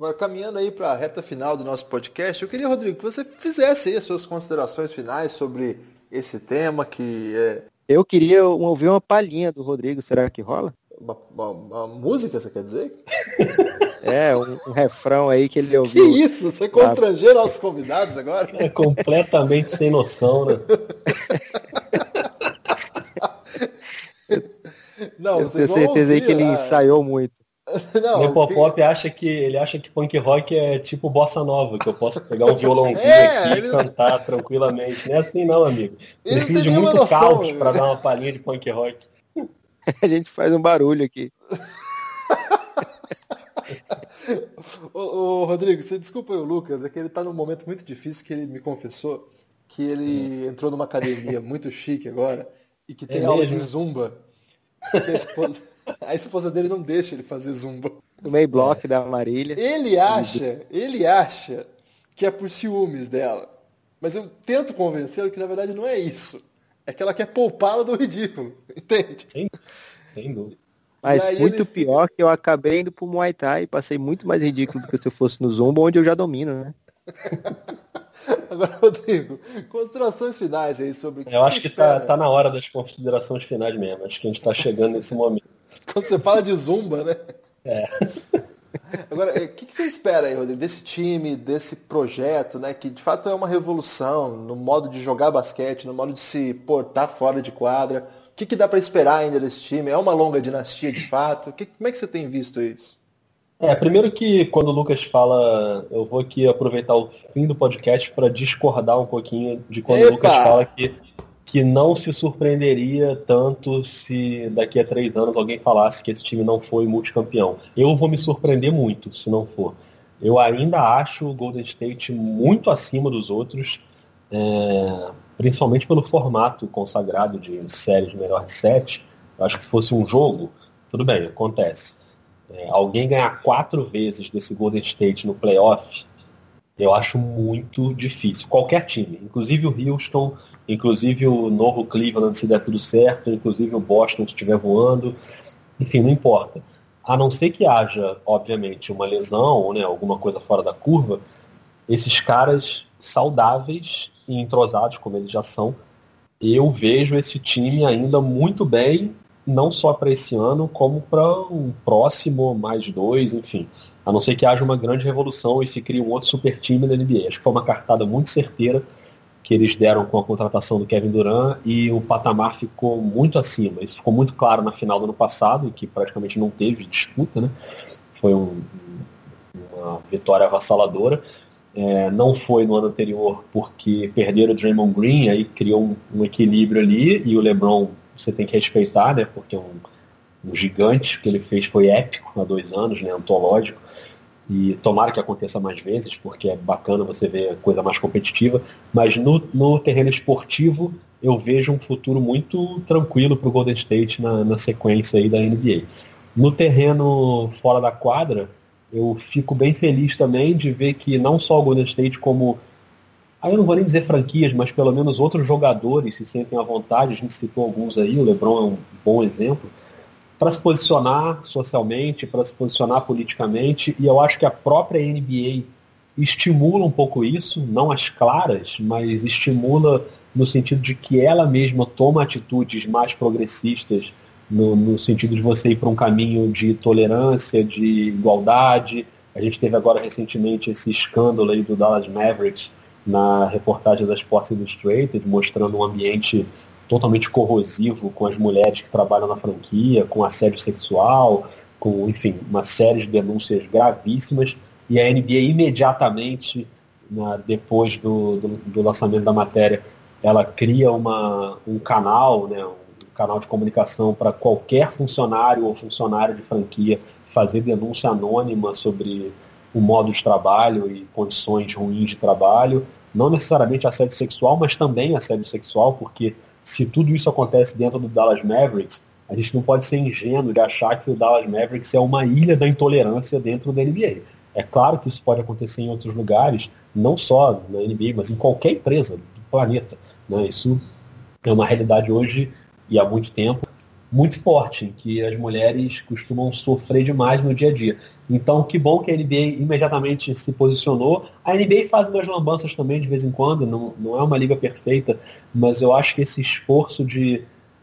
Agora, caminhando aí para a reta final do nosso podcast, eu queria, Rodrigo, que você fizesse aí as suas considerações finais sobre esse tema que é, eu queria ouvir uma palhinha do Rodrigo, será que rola? Uma, uma, uma música, você quer dizer? É, um, um, refrão aí que ele ouviu. Que isso? Você constrangeu nossos convidados agora? É completamente sem noção, né? Não, eu tenho certeza aí que ele ensaiou muito. Não, o Popop que... acha que ele acha que punk rock é tipo bossa nova, que eu posso pegar um violãozinho é, aqui ele... e cantar tranquilamente. Não é assim não, amigo. Ele Precisa de muito caos para dar uma palhinha de punk rock. A gente faz um barulho aqui. ô, ô, Rodrigo, você desculpa o Lucas, é que ele tá num momento muito difícil que ele me confessou que ele entrou numa academia muito chique agora e que é tem é aula mesmo? de zumba. Que a esposa... A esposa dele não deixa ele fazer zumba. No meio bloco da Marília. Ele acha, ele acha que é por ciúmes dela. Mas eu tento convencê-lo que na verdade não é isso. É que ela quer poupá-la do ridículo. Entende? Sem, sem dúvida. Mas muito ele... pior que eu acabei indo pro Muay Thai e passei muito mais ridículo do que se eu fosse no Zumba, onde eu já domino, né? Agora, Rodrigo, considerações finais aí sobre. Eu acho que tá, tá, na hora das considerações finais mesmo. Acho que a gente tá chegando nesse momento. Quando você fala de zumba, né? É. Agora, o que, você espera aí, Rodrigo, desse time, desse projeto, né? Que de fato é uma revolução no modo de jogar basquete, no modo de se portar fora de quadra. O que, que dá para esperar ainda desse time? É uma longa dinastia de fato? Que, como é que você tem visto isso? É, primeiro que quando o Lucas fala, eu vou aqui aproveitar o fim do podcast para discordar um pouquinho de quando Epa! o Lucas fala que, que não se surpreenderia tanto se daqui a três anos alguém falasse que esse time não foi multicampeão. Eu vou me surpreender muito se não for. Eu ainda acho o Golden State muito acima dos outros, é, principalmente pelo formato consagrado de séries melhor de sete. Eu acho que se fosse um jogo, tudo bem, acontece. É, alguém ganhar quatro vezes desse Golden State no playoff, eu acho muito difícil. Qualquer time, inclusive o Houston, inclusive o novo Cleveland, se der tudo certo, inclusive o Boston, se estiver voando, enfim, não importa. A não ser que haja, obviamente, uma lesão ou né, alguma coisa fora da curva, esses caras saudáveis e entrosados, como eles já são, eu vejo esse time ainda muito bem não só para esse ano, como para um próximo, mais dois, enfim. A não ser que haja uma grande revolução e se crie um outro super time na NBA. Acho que foi uma cartada muito certeira que eles deram com a contratação do Kevin Durant e o patamar ficou muito acima. Isso ficou muito claro na final do ano passado, que praticamente não teve disputa, né? Foi um, uma vitória avassaladora. É, não foi no ano anterior porque perderam o Draymond Green, aí criou um, um equilíbrio ali e o LeBron você tem que respeitar, né? Porque um, um gigante que ele fez foi épico há dois anos, né? Antológico. E tomara que aconteça mais vezes, porque é bacana você ver coisa mais competitiva. Mas no, no terreno esportivo, eu vejo um futuro muito tranquilo para o Golden State na, na sequência aí da NBA. No terreno fora da quadra, eu fico bem feliz também de ver que não só o Golden State, como Aí eu não vou nem dizer franquias, mas pelo menos outros jogadores se sentem à vontade, a gente citou alguns aí, o LeBron é um bom exemplo, para se posicionar socialmente, para se posicionar politicamente, e eu acho que a própria NBA estimula um pouco isso, não as claras, mas estimula no sentido de que ela mesma toma atitudes mais progressistas, no, no sentido de você ir para um caminho de tolerância, de igualdade. A gente teve agora recentemente esse escândalo aí do Dallas Mavericks, na reportagem da Sports Illustrated, mostrando um ambiente totalmente corrosivo com as mulheres que trabalham na franquia, com assédio sexual, com, enfim, uma série de denúncias gravíssimas. E a NBA imediatamente, depois do, do, do, lançamento da matéria, ela cria uma, um canal, né, um canal de comunicação para qualquer funcionário ou funcionária de franquia fazer denúncia anônima sobre o modo de trabalho e condições ruins de trabalho, não necessariamente assédio sexual, mas também assédio sexual, porque se tudo isso acontece dentro do Dallas Mavericks, a gente não pode ser ingênuo de achar que o Dallas Mavericks é uma ilha da intolerância dentro da NBA. É claro que isso pode acontecer em outros lugares, não só na NBA, mas em qualquer empresa do planeta. Né? Isso é uma realidade hoje e há muito tempo muito forte, que as mulheres costumam sofrer demais no dia a dia. Então, que bom que a NBA imediatamente se posicionou. A NBA faz umas lambanças também de vez em quando, não, não é uma liga perfeita, mas eu acho que esse esforço de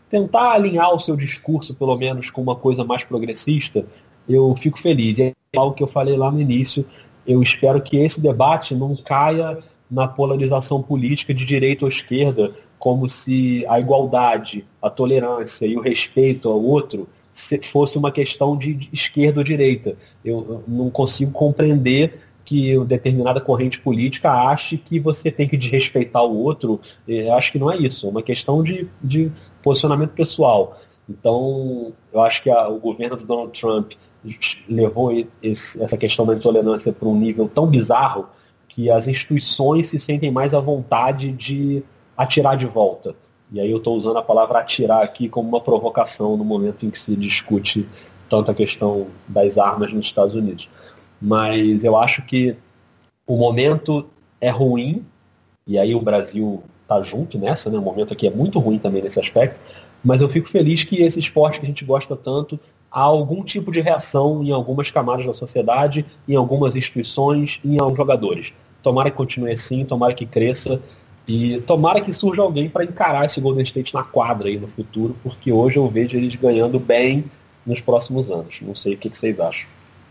tentar alinhar o seu discurso, pelo menos, com uma coisa mais progressista, eu fico feliz. E é algo que eu falei lá no início, eu espero que esse debate não caia na polarização política de direita ou esquerda, como se a igualdade, a tolerância e o respeito ao outro fosse uma questão de esquerda ou direita. Eu, não consigo compreender que determinada corrente política ache que você tem que desrespeitar o outro. Eu acho que não é isso, é uma questão de, de posicionamento pessoal. Então, eu acho que a, o governo do Donald Trump levou esse, essa questão da intolerância para um nível tão bizarro que as instituições se sentem mais à vontade de atirar de volta. E aí eu estou usando a palavra atirar aqui como uma provocação no momento em que se discute tanto a questão das armas nos Estados Unidos. Mas eu acho que o momento é ruim, e aí o Brasil está junto nessa, né? O momento aqui é muito ruim também nesse aspecto, mas eu fico feliz que esse esporte que a gente gosta tanto há algum tipo de reação em algumas camadas da sociedade, em algumas instituições, em alguns jogadores. Tomara que continue assim, tomara que cresça e tomara que surja alguém para encarar esse Golden State na quadra aí no futuro, porque hoje eu vejo eles ganhando bem nos próximos anos. Não sei o que, que vocês acham.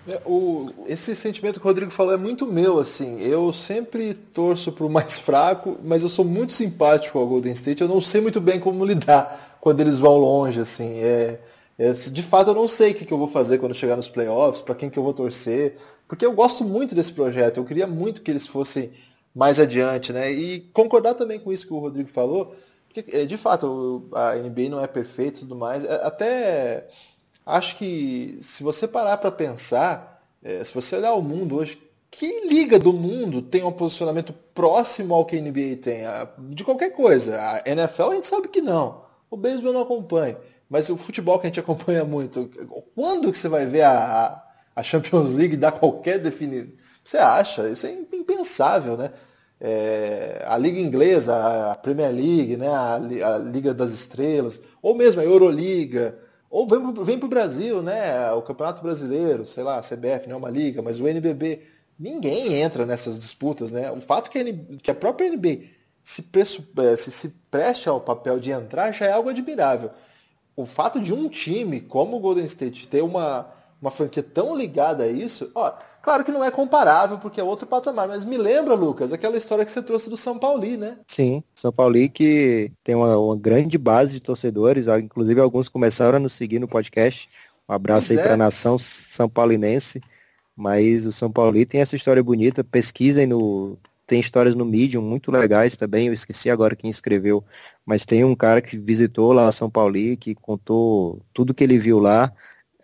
É, o, esse sentimento que o Rodrigo falou é muito meu, assim. Eu sempre torço para o mais fraco, mas eu sou muito simpático ao Golden State. Eu não sei muito bem como lidar quando eles vão longe, assim. É, É, de fato, eu não sei o que, que eu vou fazer quando chegar nos playoffs, para quem que eu vou torcer, porque eu gosto muito desse projeto, eu queria muito que eles fossem mais adiante, né? E concordar também com isso que o Rodrigo falou, porque, é, de fato, a NBA não é perfeita e tudo mais. É, até acho que se você parar para pensar, é, se você olhar o mundo hoje, que liga do mundo tem um posicionamento próximo ao que a NBA tem? De qualquer coisa. A NFL a gente sabe que não. O beisebol não acompanha. Mas o futebol que a gente acompanha muito, quando que você vai ver a, a Champions League dar qualquer definição? Você acha? Isso é impensável, né? É, a Liga Inglesa, a Premier League, né? A, a, Liga das Estrelas, ou mesmo a Euroliga, ou vem para o Brasil, né? O Campeonato Brasileiro, sei lá, a CBF não é uma liga, mas o NBB. Ninguém entra nessas disputas, né? O fato que a, que a própria NBA se, é, se, se preste ao papel de entrar já é algo admirável o fato de um time como o Golden State ter uma, uma franquia tão ligada a isso, ó, claro que não é comparável porque é outro patamar, mas me lembra, Lucas, aquela história que você trouxe do São Paulo, né? Sim, São Paulo que tem uma, uma, grande base de torcedores, inclusive alguns começaram a nos seguir no podcast. Um abraço pois aí é. para a nação são paulinense. Mas o São Paulo tem essa história bonita. Pesquisem no tem histórias no Medium muito legais também, eu esqueci agora quem escreveu, mas tem um cara que visitou lá São Paulo e que contou tudo que ele viu lá,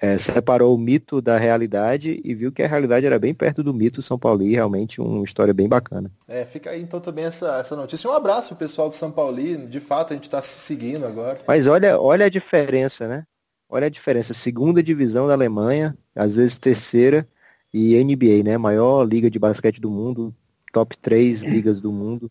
é, separou o mito da realidade e viu que a realidade era bem perto do mito São Paulo, e realmente uma história bem bacana. É, fica aí então também essa, essa notícia. Um abraço pro pessoal de São Paulo, de fato a gente está se seguindo agora. Mas olha, olha a diferença, né? Olha a diferença, segunda divisão da Alemanha, às vezes terceira, e NBA, né? Maior liga de basquete do mundo, top 3 ligas do mundo,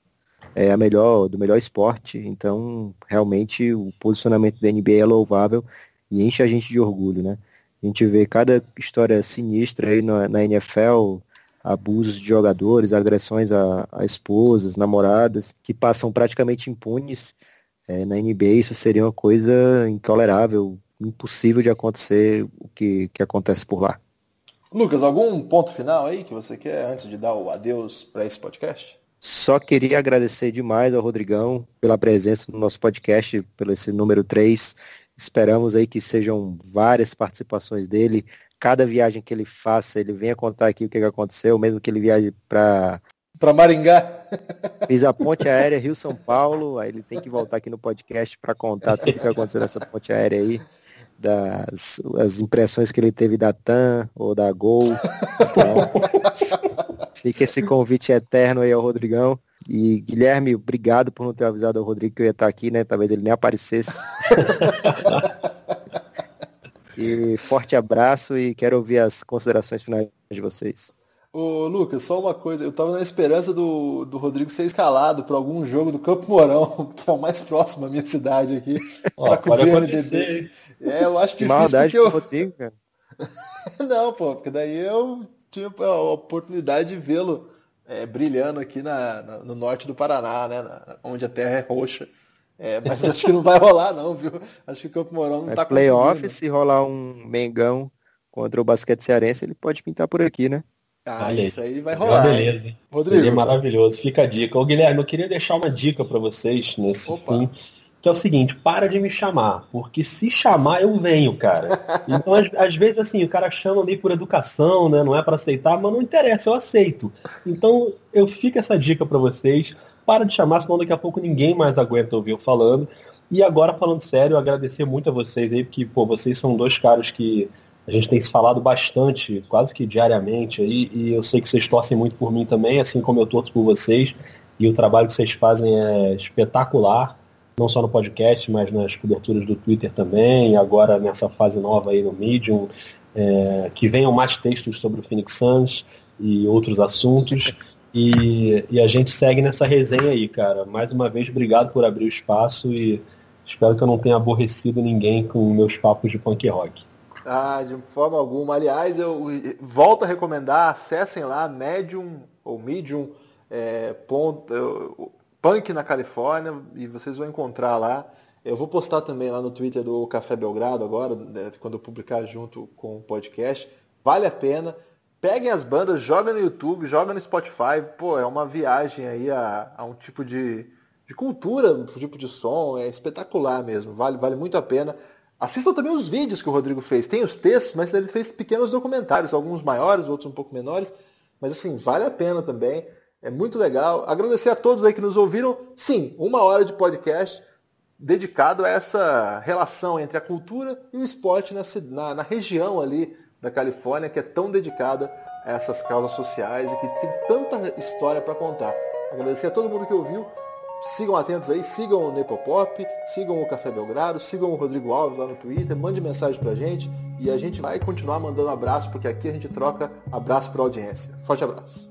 é a melhor, do melhor esporte, então realmente o posicionamento da NBA é louvável e enche a gente de orgulho, né? A gente vê cada história sinistra aí na, na NFL, abusos de jogadores, agressões a, a, esposas, namoradas, que passam praticamente impunes. É, na NBA isso seria uma coisa intolerável, impossível de acontecer o que, que acontece por lá. Lucas, algum ponto final aí que você quer antes de dar o adeus para esse podcast? Só queria agradecer demais ao Rodrigão pela presença no nosso podcast, pelo esse número 3. Esperamos aí que sejam várias participações dele. Cada viagem que ele faça, ele venha contar aqui o que aconteceu, mesmo que ele viaje para para Maringá. Fiz a ponte aérea Rio-São Paulo, aí ele tem que voltar aqui no podcast para contar tudo o que aconteceu nessa ponte aérea aí das as impressões que ele teve da TAM ou da Gol. Então, fica esse convite eterno aí ao Rodrigão. E Guilherme, obrigado por não ter avisado ao Rodrigo que eu ia estar aqui, né? Talvez ele nem aparecesse. e forte abraço e quero ouvir as considerações finais de vocês. Ô, Lucas, só uma coisa. Eu tava na esperança do, do Rodrigo ser escalado para algum jogo do Campo Mourão, que é o mais próximo à minha cidade aqui. Ó, pode acontecer. É, eu acho que Maldade eu... Rodrigo, cara. Não, pô, porque daí eu tive a oportunidade de vê-lo é, brilhando aqui na, na, no norte do Paraná, né? Na, onde a terra é roxa. É, mas acho que não vai rolar, não, viu? Acho que o Campo Mourão não mas tá playoff, se rolar um Mengão contra o basquete cearense, ele pode pintar por aqui, né? Ah, Olha, isso aí vai rolar. Beleza, hein? Rodrigo. Seria maravilhoso. Fica a dica. Ô, Guilherme, eu queria deixar uma dica para vocês nesse Opa. fim, que é o seguinte, para de me chamar, porque se chamar eu venho, cara. Então, às, às vezes, assim, o cara chama meio por educação, né? Não é para aceitar, mas não interessa, eu aceito. Então, eu fico essa dica para vocês. Para de chamar, senão daqui a pouco ninguém mais aguenta ouvir eu falando. E agora, falando sério, agradecer muito a vocês aí, porque, pô, vocês são dois caras que a gente tem se falado bastante, quase que diariamente aí, e eu sei que vocês torcem muito por mim também, assim como eu torço por vocês, e o trabalho que vocês fazem é espetacular, não só no podcast, mas nas coberturas do Twitter também, agora nessa fase nova aí no Medium, é, que venham mais textos sobre o Phoenix Suns e outros assuntos. E, e a gente segue nessa resenha aí, cara. Mais uma vez, obrigado por abrir o espaço e espero que eu não tenha aborrecido ninguém com meus papos de punk rock. Ah, de forma alguma. Aliás, eu volto a recomendar, acessem lá Medium ou Medium é, ponto, Punk na Califórnia e vocês vão encontrar lá. Eu vou postar também lá no Twitter do Café Belgrado agora, né, quando eu publicar junto com o podcast. Vale a pena. Peguem as bandas, joga no YouTube, joga no Spotify. Pô, é uma viagem aí a, a um tipo de, de cultura, um tipo de som. É espetacular mesmo. Vale, vale muito a pena Assistam também os vídeos que o Rodrigo fez. Tem os textos, mas ele fez pequenos documentários, alguns maiores, outros um pouco menores. Mas assim, vale a pena também. É muito legal. Agradecer a todos aí que nos ouviram. Sim, uma hora de podcast dedicado a essa relação entre a cultura e o esporte nessa, na, na região ali da Califórnia, que é tão dedicada a essas causas sociais e que tem tanta história para contar. Agradecer a todo mundo que ouviu. Sigam atentos aí, sigam o Nepopop, sigam o Café Belgrado, sigam o Rodrigo Alves lá no Twitter, mande mensagem pra gente e a gente vai continuar mandando abraço, porque aqui a gente troca abraço pra audiência. Forte abraço.